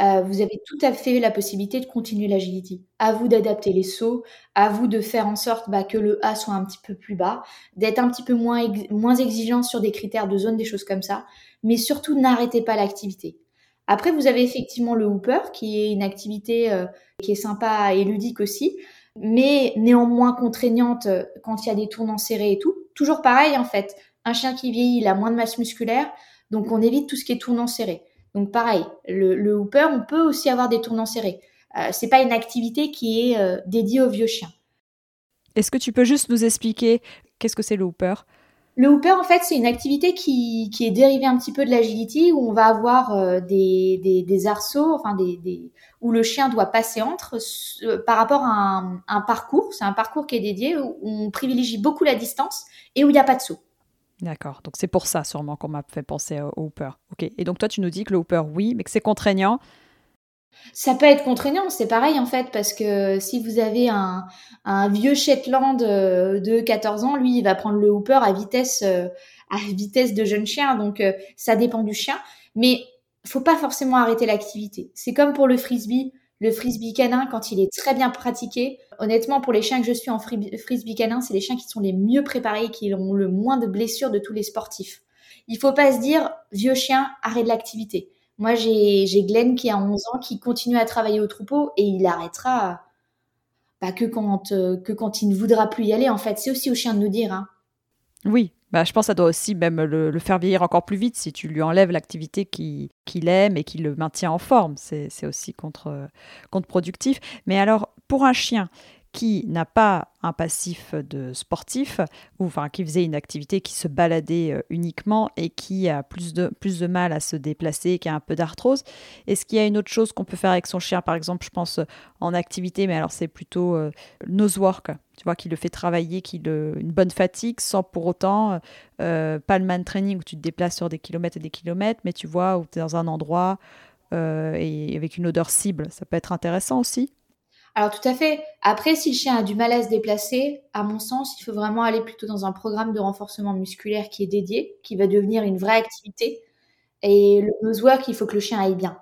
euh, vous avez tout à fait la possibilité de continuer l'agility. À vous d'adapter les sauts, à vous de faire en sorte bah, que le A soit un petit peu plus bas, d'être un petit peu moins, moins exigeant sur des critères de zone, des choses comme ça. Mais surtout, n'arrêtez pas l'activité. Après, vous avez effectivement le hooper, qui est une activité euh, qui est sympa et ludique aussi, mais néanmoins contraignante euh, quand il y a des tournants serrés et tout. Toujours pareil, en fait. Un chien qui vieillit, il a moins de masse musculaire, donc on évite tout ce qui est tournant serré. Donc pareil, le, hooper, on peut aussi avoir des tournants serrés. Euh, c'est pas une activité qui est euh, dédiée aux vieux chiens. Est-ce que tu peux juste nous expliquer qu'est-ce que c'est le hooper? Le hooper, en fait, c'est une activité qui, est dérivée un petit peu de l'agility, où on va avoir euh, des, arceaux, enfin des, où le chien doit passer entre euh, par rapport à un, parcours. C'est un parcours qui est dédié où on privilégie beaucoup la distance et où il n'y a pas de saut. D'accord, donc c'est pour ça sûrement qu'on m'a fait penser au Hooper. Et donc toi tu nous dis que le Hooper, oui, mais que c'est contraignant. Ça peut être contraignant, c'est pareil en fait, parce que si vous avez un, vieux Shetland euh, de 14 ans, lui, il va prendre le Hooper à vitesse, euh, à vitesse de jeune chien, donc euh, ça dépend du chien. Mais faut pas forcément arrêter l'activité. C'est comme pour le frisbee. Le frisbee canin, quand il est très bien pratiqué, honnêtement, pour les chiens que je suis en frisbee canin, c'est les chiens qui sont les mieux préparés, qui ont le moins de blessures de tous les sportifs. Il faut pas se dire, vieux chien, arrête l'activité. Moi, j'ai Glenn qui a 11 ans, qui continue à travailler au troupeau et il arrêtera bah, que, quand, euh, que quand il ne voudra plus y aller. En fait, c'est aussi au chien de nous dire. Hein. Oui, bah, je pense que ça doit aussi même le, faire vieillir encore plus vite si tu lui enlèves l'activité qu'il aime et qui le maintient en forme. C'est aussi contre, contre-productif. Mais alors, pour un chien qui n'a pas un passif de sportif, ou enfin qui faisait une activité qui se baladait euh, uniquement et qui a plus de, plus de mal à se déplacer, qui a un peu d'arthrose. Est-ce qu'il y a une autre chose qu'on peut faire avec son chien, par exemple, je pense euh, en activité, mais alors c'est plutôt euh, nose work, tu vois, qui le fait travailler, qui le, une bonne fatigue, sans pour autant euh, pas le man training où tu te déplaces sur des kilomètres et des kilomètres, mais tu vois, où tu es dans un endroit et avec une odeur cible. Ça peut être intéressant aussi. Alors tout à fait. Après, si le chien a du mal à se déplacer, à mon sens, il faut vraiment aller plutôt dans un programme de renforcement musculaire qui est dédié, qui va devenir une vraie activité. Et le nose work, il faut que le chien aille bien.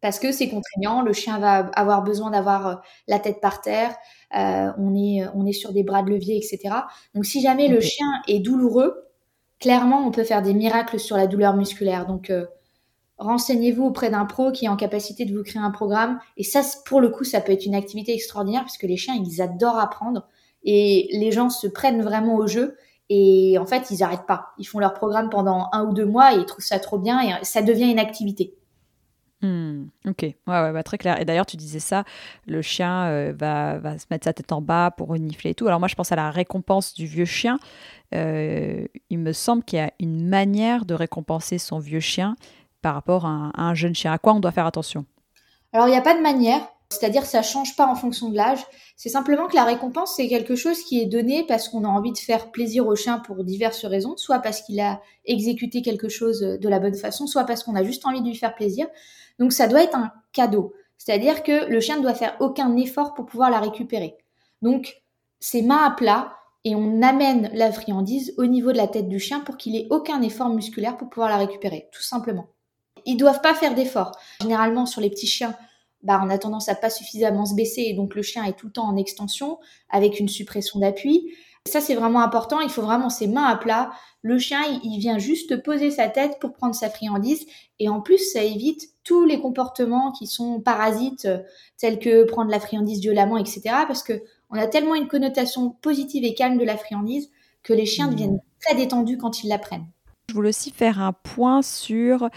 Parce que c'est contraignant, le chien va avoir besoin d'avoir euh, la tête par terre, euh, on, est, on est sur des bras de levier, etc. Donc si jamais le chien est douloureux, clairement, on peut faire des miracles sur la douleur musculaire. Donc euh, renseignez-vous auprès d'un pro qui est en capacité de vous créer un programme. Et ça, pour le coup, ça peut être une activité extraordinaire parce que les chiens, ils adorent apprendre et les gens se prennent vraiment au jeu. Et en fait, ils n'arrêtent pas. Ils font leur programme pendant un ou deux mois et ils trouvent ça trop bien et ça devient une activité. Hmm, ok, ouais, bah, très clair. Et d'ailleurs, tu disais ça, le chien euh, va, va, se mettre sa tête en bas pour renifler et tout. Alors moi, je pense à la récompense du vieux chien. Euh, il me semble qu'il y a une manière de récompenser son vieux chien par rapport à un, jeune chien À quoi on doit faire attention? Alors, il n'y a pas de manière, c'est-à-dire ça change pas en fonction de l'âge. C'est simplement que la récompense, c'est quelque chose qui est donné parce qu'on a envie de faire plaisir au chien pour diverses raisons, soit parce qu'il a exécuté quelque chose de la bonne façon, soit parce qu'on a juste envie de lui faire plaisir. Donc, ça doit être un cadeau. C'est-à-dire que le chien ne doit faire aucun effort pour pouvoir la récupérer. Donc, c'est main à plat et on amène la friandise au niveau de la tête du chien pour qu'il ait aucun effort musculaire pour pouvoir la récupérer, tout simplement. Ils doivent pas faire d'efforts. Généralement, sur les petits chiens, bah, on a tendance à pas suffisamment se baisser et donc le chien est tout le temps en extension avec une suppression d'appui. Ça, c'est vraiment important. Il faut vraiment ses mains à plat. Le chien, il vient juste poser sa tête pour prendre sa friandise. Et en plus, ça évite tous les comportements qui sont parasites, tels que prendre la friandise violemment, etc. Parce que on a tellement une connotation positive et calme de la friandise que les chiens mmh. deviennent très détendus quand ils la prennent. Je voulais aussi faire un point sur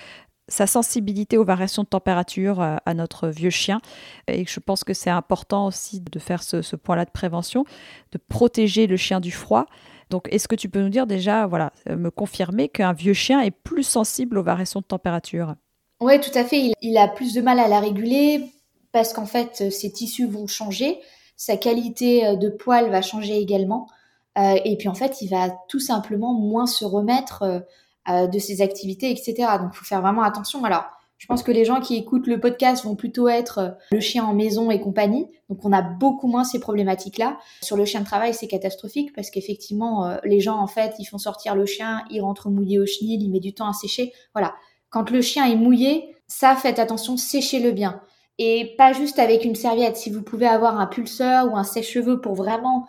sa sensibilité aux variations de température euh, à notre vieux chien. Et je pense que c'est important aussi de faire ce, point-là de prévention, de protéger le chien du froid. Donc, est-ce que tu peux nous dire déjà, voilà, euh, me confirmer qu'un vieux chien est plus sensible aux variations de température? Oui, tout à fait. Il, a plus de mal à la réguler parce qu'en fait, ses tissus vont changer, sa qualité euh, de poil va changer également. et puis en fait, il va tout simplement moins se remettre euh, de ses activités, etc. Donc, il faut faire vraiment attention. Alors, je pense que les gens qui écoutent le podcast vont plutôt être euh, le chien en maison et compagnie. Donc, on a beaucoup moins ces problématiques-là. Sur le chien de travail, c'est catastrophique parce qu'effectivement, euh, les gens, en fait, ils font sortir le chien, il rentre mouillé au chenil, il met du temps à sécher. Voilà. Quand le chien est mouillé, ça, faites attention, séchez-le bien. Et pas juste avec une serviette. Si vous pouvez avoir un pulseur ou un sèche-cheveux pour vraiment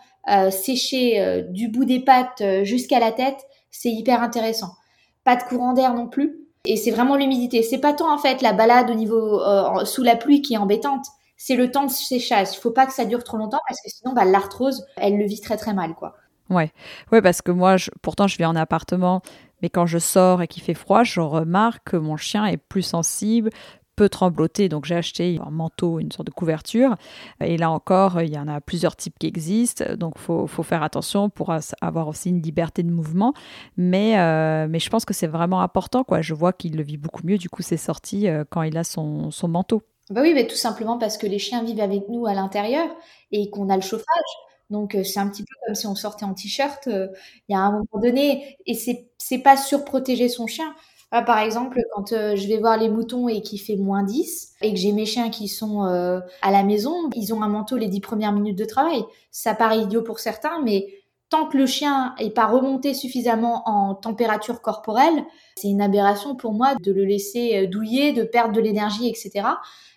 sécher du bout des pattes jusqu'à la tête, c'est hyper intéressant pas de courant d'air non plus. Et c'est vraiment l'humidité. C'est pas tant en fait la balade au niveau euh, sous la pluie qui est embêtante. C'est le temps de séchage. Il faut pas que ça dure trop longtemps parce que sinon, bah, l'arthrose, elle le vit très très mal, quoi. Ouais, ouais, parce que moi, pourtant, je vis en appartement, mais quand je sors et qu'il fait froid, je remarque que mon chien est plus sensible, peut trembloter. Donc j'ai acheté un manteau, une sorte de couverture. Et là encore, il y en a plusieurs types qui existent. Donc faut, faire attention pour avoir aussi une liberté de mouvement. Mais, euh, mais je pense que c'est vraiment important. Quoi. Je vois qu'il le vit beaucoup mieux. Du coup, c'est sorti euh, quand il a son, manteau. Bah oui, mais tout simplement parce que les chiens vivent avec nous à l'intérieur et qu'on a le chauffage. Donc c'est un petit peu comme si on sortait en t-shirt. Il y a un moment donné, et c'est pas surprotéger son chien. Par exemple, quand je vais voir les moutons et qu'il fait moins 10 et que j'ai mes chiens qui sont à la maison, ils ont un manteau les 10 premières minutes de travail. Ça paraît idiot pour certains, mais tant que le chien n'est pas remonté suffisamment en température corporelle, c'est une aberration pour moi de le laisser euh, douiller, de perdre de l'énergie, etc.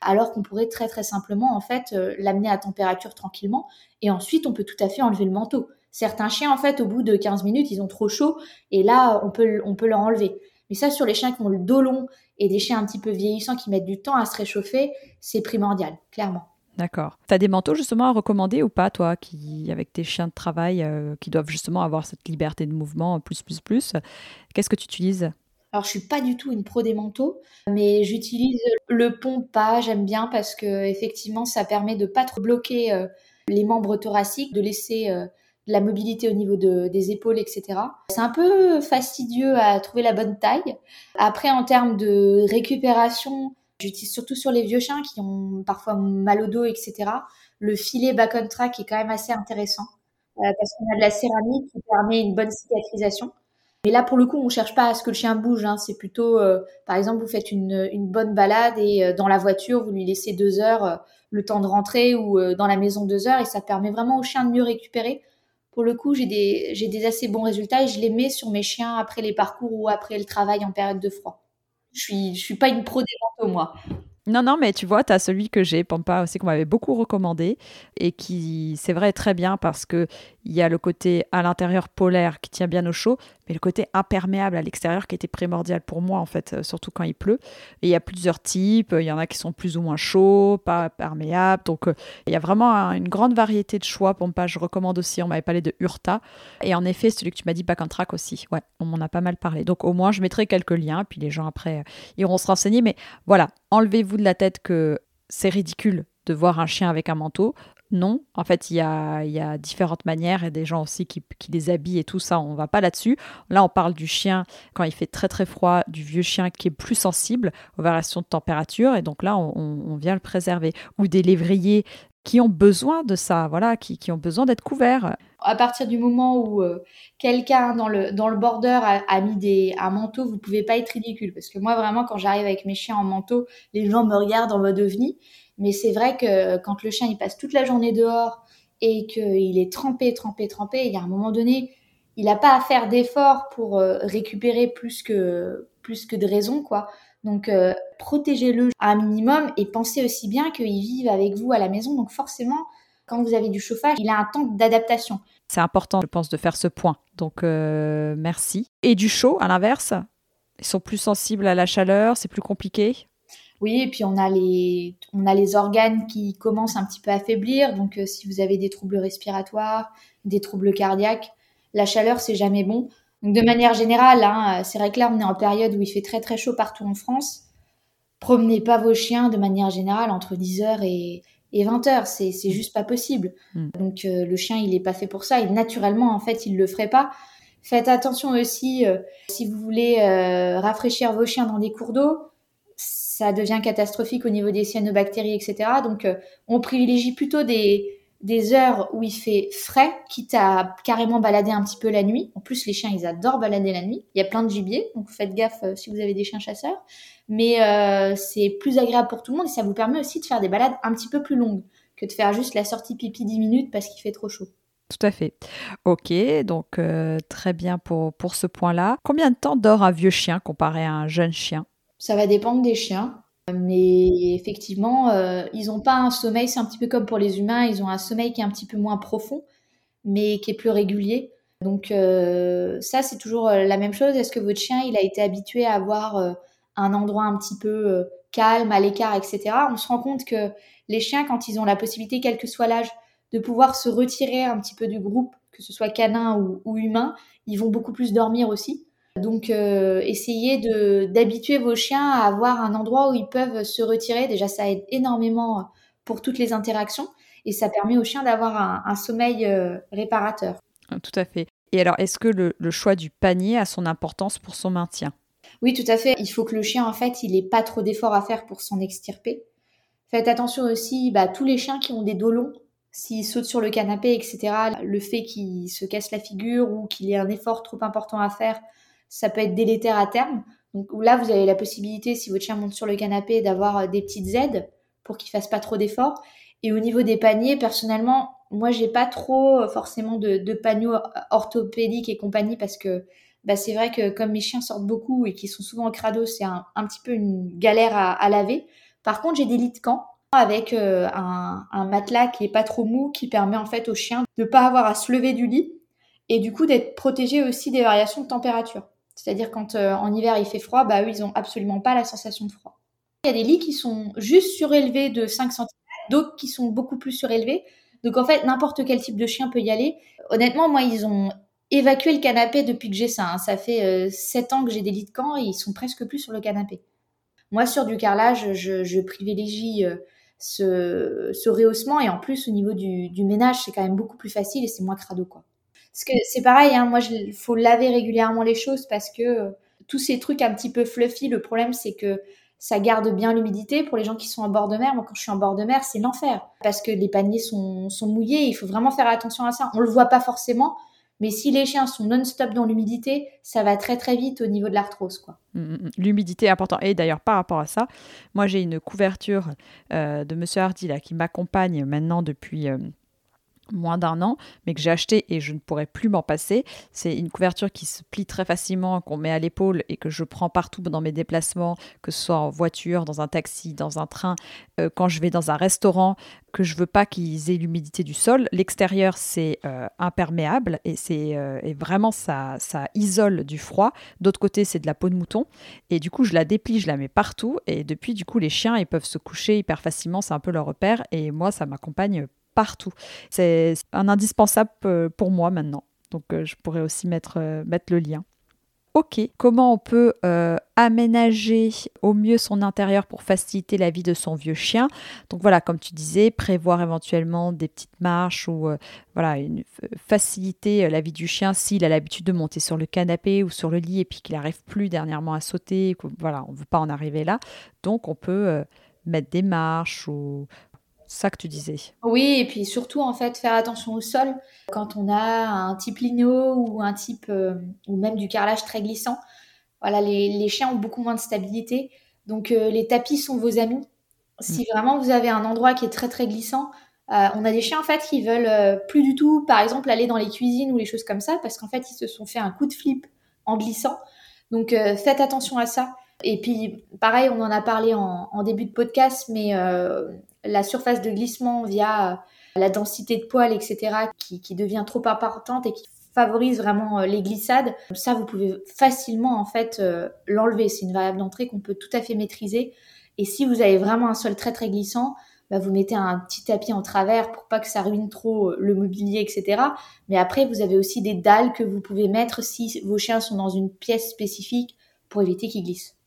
Alors qu'on pourrait très très simplement en fait euh, l'amener à température tranquillement et ensuite on peut tout à fait enlever le manteau. Certains chiens en fait au bout de 15 minutes ils ont trop chaud et là on peut on peut leur enlever. Mais ça sur les chiens qui ont le dos long et des chiens un petit peu vieillissants qui mettent du temps à se réchauffer, c'est primordial, clairement. D'accord. Tu as des manteaux justement à recommander ou pas, toi, qui, avec tes chiens de travail, euh, qui doivent justement avoir cette liberté de mouvement plus, plus, plus Qu'est-ce que tu utilises? Alors, je suis pas du tout une pro des manteaux, mais j'utilise le pas. J'aime bien parce que effectivement, ça permet de pas trop bloquer euh, les membres thoraciques, de laisser euh, de la mobilité au niveau des épaules, etc. C'est un peu fastidieux à trouver la bonne taille. Après, en termes de récupération, J'utilise surtout sur les vieux chiens qui ont parfois mal au dos, etc. Le filet back on track est quand même assez intéressant euh, parce qu'on a de la céramique qui permet une bonne cicatrisation. Mais là, pour le coup, on cherche pas à ce que le chien bouge. Hein. C'est plutôt, euh, par exemple, vous faites une, une bonne balade et euh, dans la voiture, vous lui laissez deux heures le temps de rentrer ou dans la maison deux heures et ça permet vraiment au chien de mieux récupérer. Pour le coup, j'ai des, assez bons résultats et je les mets sur mes chiens après les parcours ou après le travail en période de froid. Je suis, je suis pas une pro des manteaux, moi. Non, non, mais tu vois, tu as celui que j'ai, Pampa aussi, qu'on m'avait beaucoup recommandé et qui, c'est vrai, très bien parce que il y a le côté à l'intérieur polaire qui tient bien au chaud, mais le côté imperméable à l'extérieur qui était primordial pour moi, en fait, euh, surtout quand il pleut. Et il y a plusieurs types, il y en a qui sont plus ou moins chauds, pas perméables. Donc, euh, il y a vraiment une grande variété de choix. Pampa, je recommande aussi, on m'avait parlé de Hurta. Et en effet, celui que tu m'as dit, Back on Track aussi. Ouais, on m'en a pas mal parlé. Donc, au moins, je mettrai quelques liens, puis les gens après euh, iront se renseigner. Mais voilà, enlevez-vous de la tête que c'est ridicule de voir un chien avec un manteau. Non, en fait, il y a, différentes manières et des gens aussi qui, les habillent et tout ça, on va pas là-dessus. Là, on parle du chien quand il fait très très froid, du vieux chien qui est plus sensible aux variations de température et donc là, on, vient le préserver. Ou des lévriers qui ont besoin de ça, voilà, qui, ont besoin d'être couverts. À partir du moment où euh, quelqu'un dans le, dans le border a, mis des, un manteau, vous pouvez pas être ridicule. Parce que moi, vraiment, quand j'arrive avec mes chiens en manteau, les gens me regardent en mode ovni. Mais c'est vrai que quand le chien il passe toute la journée dehors et qu'il est trempé, trempé, trempé, il y a un moment donné, il n'a pas à faire d'efforts pour euh, récupérer plus que de raison quoi. Donc euh, protégez-le à un minimum et pensez aussi bien qu'il vive avec vous à la maison. Donc forcément, quand vous avez du chauffage, il a un temps d'adaptation. C'est important, je pense, de faire ce point. Donc euh, merci. Et du chaud, à l'inverse, ils sont plus sensibles à la chaleur, c'est plus compliqué? Oui, et puis on a les, on a les organes qui commencent un petit peu à faiblir. Donc, euh, si vous avez des troubles respiratoires, des troubles cardiaques, la chaleur, c'est jamais bon. Donc, de manière générale, hein, c'est vrai que là, on est en période où il fait très très chaud partout en France. Promenez pas vos chiens de manière générale entre 10h et, et 20h. C'est, c'est juste pas possible. Hmm. Donc, euh, le chien, il est pas fait pour ça. Et naturellement, en fait, il le ferait pas. Faites attention aussi, euh, si vous voulez rafraîchir vos chiens dans des cours d'eau, ça devient catastrophique au niveau des cyanobactéries, etc. Donc, euh, on privilégie plutôt des, heures où il fait frais, quitte à carrément balader un petit peu la nuit. En plus, les chiens, ils adorent balader la nuit. Il y a plein de gibier, donc faites gaffe euh, si vous avez des chiens chasseurs. Mais euh, c'est plus agréable pour tout le monde et ça vous permet aussi de faire des balades un petit peu plus longues que de faire juste la sortie pipi 10 minutes parce qu'il fait trop chaud. Tout à fait. Ok, donc très bien pour, pour ce point-là. Combien de temps dort un vieux chien comparé à un jeune chien? Ça va dépendre des chiens. Mais effectivement, euh, ils n'ont pas un sommeil, c'est un petit peu comme pour les humains, ils ont un sommeil qui est un petit peu moins profond, mais qui est plus régulier. Donc euh, ça, c'est toujours euh, la même chose. Est-ce que votre chien, il a été habitué à avoir un endroit un petit peu calme, à l'écart, etc. On se rend compte que les chiens, quand ils ont la possibilité, quel que soit l'âge, de pouvoir se retirer un petit peu du groupe, que ce soit canin ou, ou humain, ils vont beaucoup plus dormir aussi. Donc, euh, essayez d'habituer vos chiens à avoir un endroit où ils peuvent se retirer. Déjà, ça aide énormément pour toutes les interactions et ça permet aux chiens d'avoir un, sommeil euh, réparateur. Ah, tout à fait. Et alors, est-ce que le, choix du panier a son importance pour son maintien? Oui, tout à fait. Il faut que le chien, en fait, il n'ait pas trop d'efforts à faire pour s'en extirper. Faites attention aussi, bah, tous les chiens qui ont des dos longs, s'il saute sur le canapé, etc., le fait qu'il se casse la figure ou qu'il ait un effort trop important à faire, ça peut être délétère à terme. Donc là, vous avez la possibilité, si votre chien monte sur le canapé, d'avoir euh, des petites aides pour qu'il fasse pas trop d'efforts. Et au niveau des paniers, personnellement, moi, j'ai pas trop euh, forcément de, panneaux orthopédiques et compagnie parce que bah, c'est vrai que comme mes chiens sortent beaucoup et qu'ils sont souvent en crado, c'est un, petit peu une galère à, laver. Par contre, j'ai des lits de camp avec euh, un, matelas qui est pas trop mou, qui permet en fait aux chiens de pas avoir à se lever du lit et du coup d'être protégés aussi des variations de température. C'est-à-dire quand euh, en hiver il fait froid, bah eux ils ont absolument pas la sensation de froid. Il y a des lits qui sont juste surélevés de 5 cm, d'autres qui sont beaucoup plus surélevés. Donc en fait, n'importe quel type de chien peut y aller. Honnêtement, moi, ils ont évacué le canapé depuis que j'ai ça. Hein. Ça fait euh, 7 ans que j'ai des lits de camp et ils sont presque plus sur le canapé. Moi, sur du carrelage, je, privilégie euh, ce, rehaussement et en plus, au niveau du, ménage, c'est quand même beaucoup plus facile et c'est moins crado, quoi. Parce que c'est pareil, hein, moi, il faut laver régulièrement les choses parce que euh, tous ces trucs un petit peu fluffy, le problème, c'est que ça garde bien l'humidité. Pour les gens qui sont en bord de mer, moi quand je suis en bord de mer, c'est l'enfer parce que les paniers sont, mouillés. Il faut vraiment faire attention à ça. On le voit pas forcément, mais si les chiens sont non-stop dans l'humidité, ça va très très vite au niveau de l'arthrose. Mmh, mmh, mmh. L'humidité est importante. Et d'ailleurs, par rapport à ça, moi j'ai une couverture euh, de Monsieur Hardy qui m'accompagne maintenant depuis, euh, moins d'un an, mais que j'ai acheté et je ne pourrais plus m'en passer. C'est une couverture qui se plie très facilement, qu'on met à l'épaule et que je prends partout dans mes déplacements, que ce soit en voiture, dans un taxi, dans un train, euh, quand je vais dans un restaurant, que je veux pas qu'ils aient l'humidité du sol. L'extérieur, c'est euh, imperméable et c'est euh, vraiment ça, ça isole du froid. D'autre côté, c'est de la peau de mouton et du coup, je la déplie, je la mets partout et depuis, du coup, les chiens, ils peuvent se coucher hyper facilement. C'est un peu leur repère et moi, ça m'accompagne partout. C'est un indispensable euh, pour moi maintenant. Donc euh, je pourrais aussi mettre, euh, mettre le lien. Ok, comment on peut aménager au mieux son intérieur pour faciliter la vie de son vieux chien? Donc voilà, comme tu disais, prévoir éventuellement des petites marches ou voilà, faciliter la vie du chien s'il a l'habitude de monter sur le canapé ou sur le lit et puis qu'il n'arrive plus dernièrement à sauter. Voilà, on ne veut pas en arriver là. Donc on peut mettre des marches ou ça que tu disais. Oui, et puis surtout, en fait, faire attention au sol. Quand on a un type lino ou un type, euh, ou même du carrelage très glissant, voilà, les, chiens ont beaucoup moins de stabilité. Donc, euh, les tapis sont vos amis. Si mm. vraiment vous avez un endroit qui est très, très glissant, euh, on a des chiens, en fait, qui veulent plus du tout, par exemple, aller dans les cuisines ou les choses comme ça, parce qu'en fait, ils se sont fait un coup de flip en glissant. Donc, faites attention à ça. Et puis, pareil, on en a parlé en, en début de podcast, mais la surface de glissement via euh, la densité de poils, etc., qui, devient trop importante et qui favorise vraiment euh, les glissades, ça vous pouvez facilement en fait euh, l'enlever. C'est une variable d'entrée qu'on peut tout à fait maîtriser. Et si vous avez vraiment un sol très très glissant, bah, vous mettez un petit tapis en travers pour pas que ça ruine trop le mobilier, etc. Mais après, vous avez aussi des dalles que vous pouvez mettre si vos chiens sont dans une pièce spécifique pour éviter qu'ils glissent.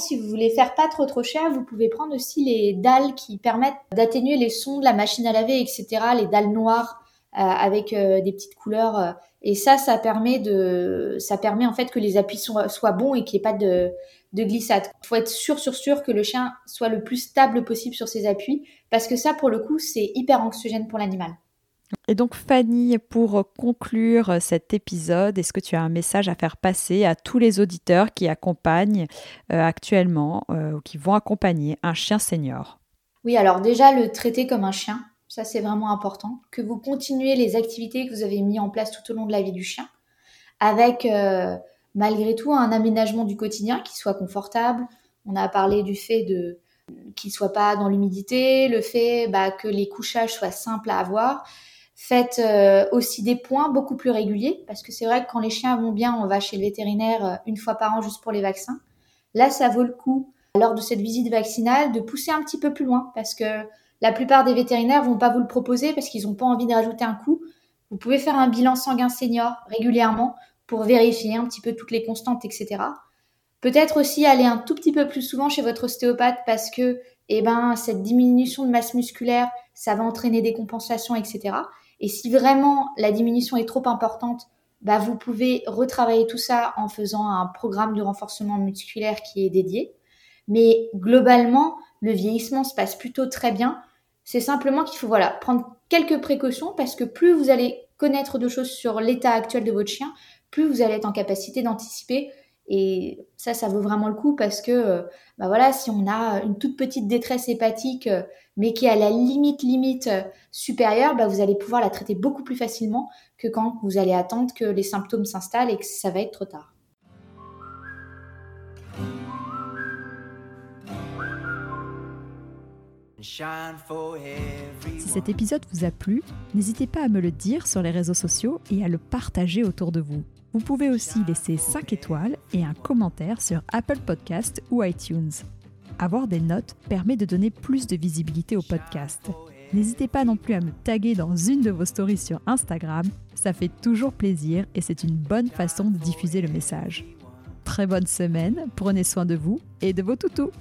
Si vous voulez faire pas trop trop cher, vous pouvez prendre aussi les dalles qui permettent d'atténuer les sons de la machine à laver, etc. Les dalles noires euh, avec euh, des petites couleurs. Euh. et ça, ça permet de, ça permet en fait que les appuis soient, soient bons et qu'il n'y ait pas de, de glissade. Il faut être sûr, sûr, sûr que le chien soit le plus stable possible sur ses appuis parce que ça, pour le coup, c'est hyper anxiogène pour l'animal. Et donc Fanny, pour conclure cet épisode, est-ce que tu as un message à faire passer à tous les auditeurs qui accompagnent euh, actuellement euh, ou qui vont accompagner un chien senior? Oui, alors déjà le traiter comme un chien, ça c'est vraiment important. Que vous continuez les activités que vous avez mis en place tout au long de la vie du chien, avec euh, malgré tout un aménagement du quotidien qui soit confortable. On a parlé du fait de qu'il soit pas dans l'humidité, le fait bah, que les couchages soient simples à avoir Faites euh, aussi des points beaucoup plus réguliers, parce que c'est vrai que quand les chiens vont bien, on va chez le vétérinaire euh, une fois par an juste pour les vaccins. Là, ça vaut le coup, lors de cette visite vaccinale, de pousser un petit peu plus loin, parce que la plupart des vétérinaires vont pas vous le proposer parce qu'ils n'ont pas envie de rajouter un coût. Vous pouvez faire un bilan sanguin senior régulièrement pour vérifier un petit peu toutes les constantes, etc. Peut-être aussi aller un tout petit peu plus souvent chez votre ostéopathe parce que, eh ben, cette diminution de masse musculaire, ça va entraîner des compensations, etc. Et si vraiment la diminution est trop importante, bah, vous pouvez retravailler tout ça en faisant un programme de renforcement musculaire qui est dédié. Mais globalement, le vieillissement se passe plutôt très bien. C'est simplement qu'il faut voilà, prendre quelques précautions parce que plus vous allez connaître de choses sur l'état actuel de votre chien, plus vous allez être en capacité d'anticiper. Et ça, ça vaut vraiment le coup parce que, euh, bah voilà, si on a une toute petite détresse hépatique, euh, mais qui est à la limite, limite euh, supérieure, bah vous allez pouvoir la traiter beaucoup plus facilement que quand vous allez attendre que les symptômes s'installent et que ça va être trop tard. Si cet épisode vous a plu, n'hésitez pas à me le dire sur les réseaux sociaux et à le partager autour de vous. Vous pouvez aussi laisser 5 étoiles et un commentaire sur Apple Podcast ou iTunes. Avoir des notes permet de donner plus de visibilité au podcast. N'hésitez pas non plus à me taguer dans une de vos stories sur Instagram, ça fait toujours plaisir et c'est une bonne façon de diffuser le message. Très bonne semaine, prenez soin de vous et de vos toutous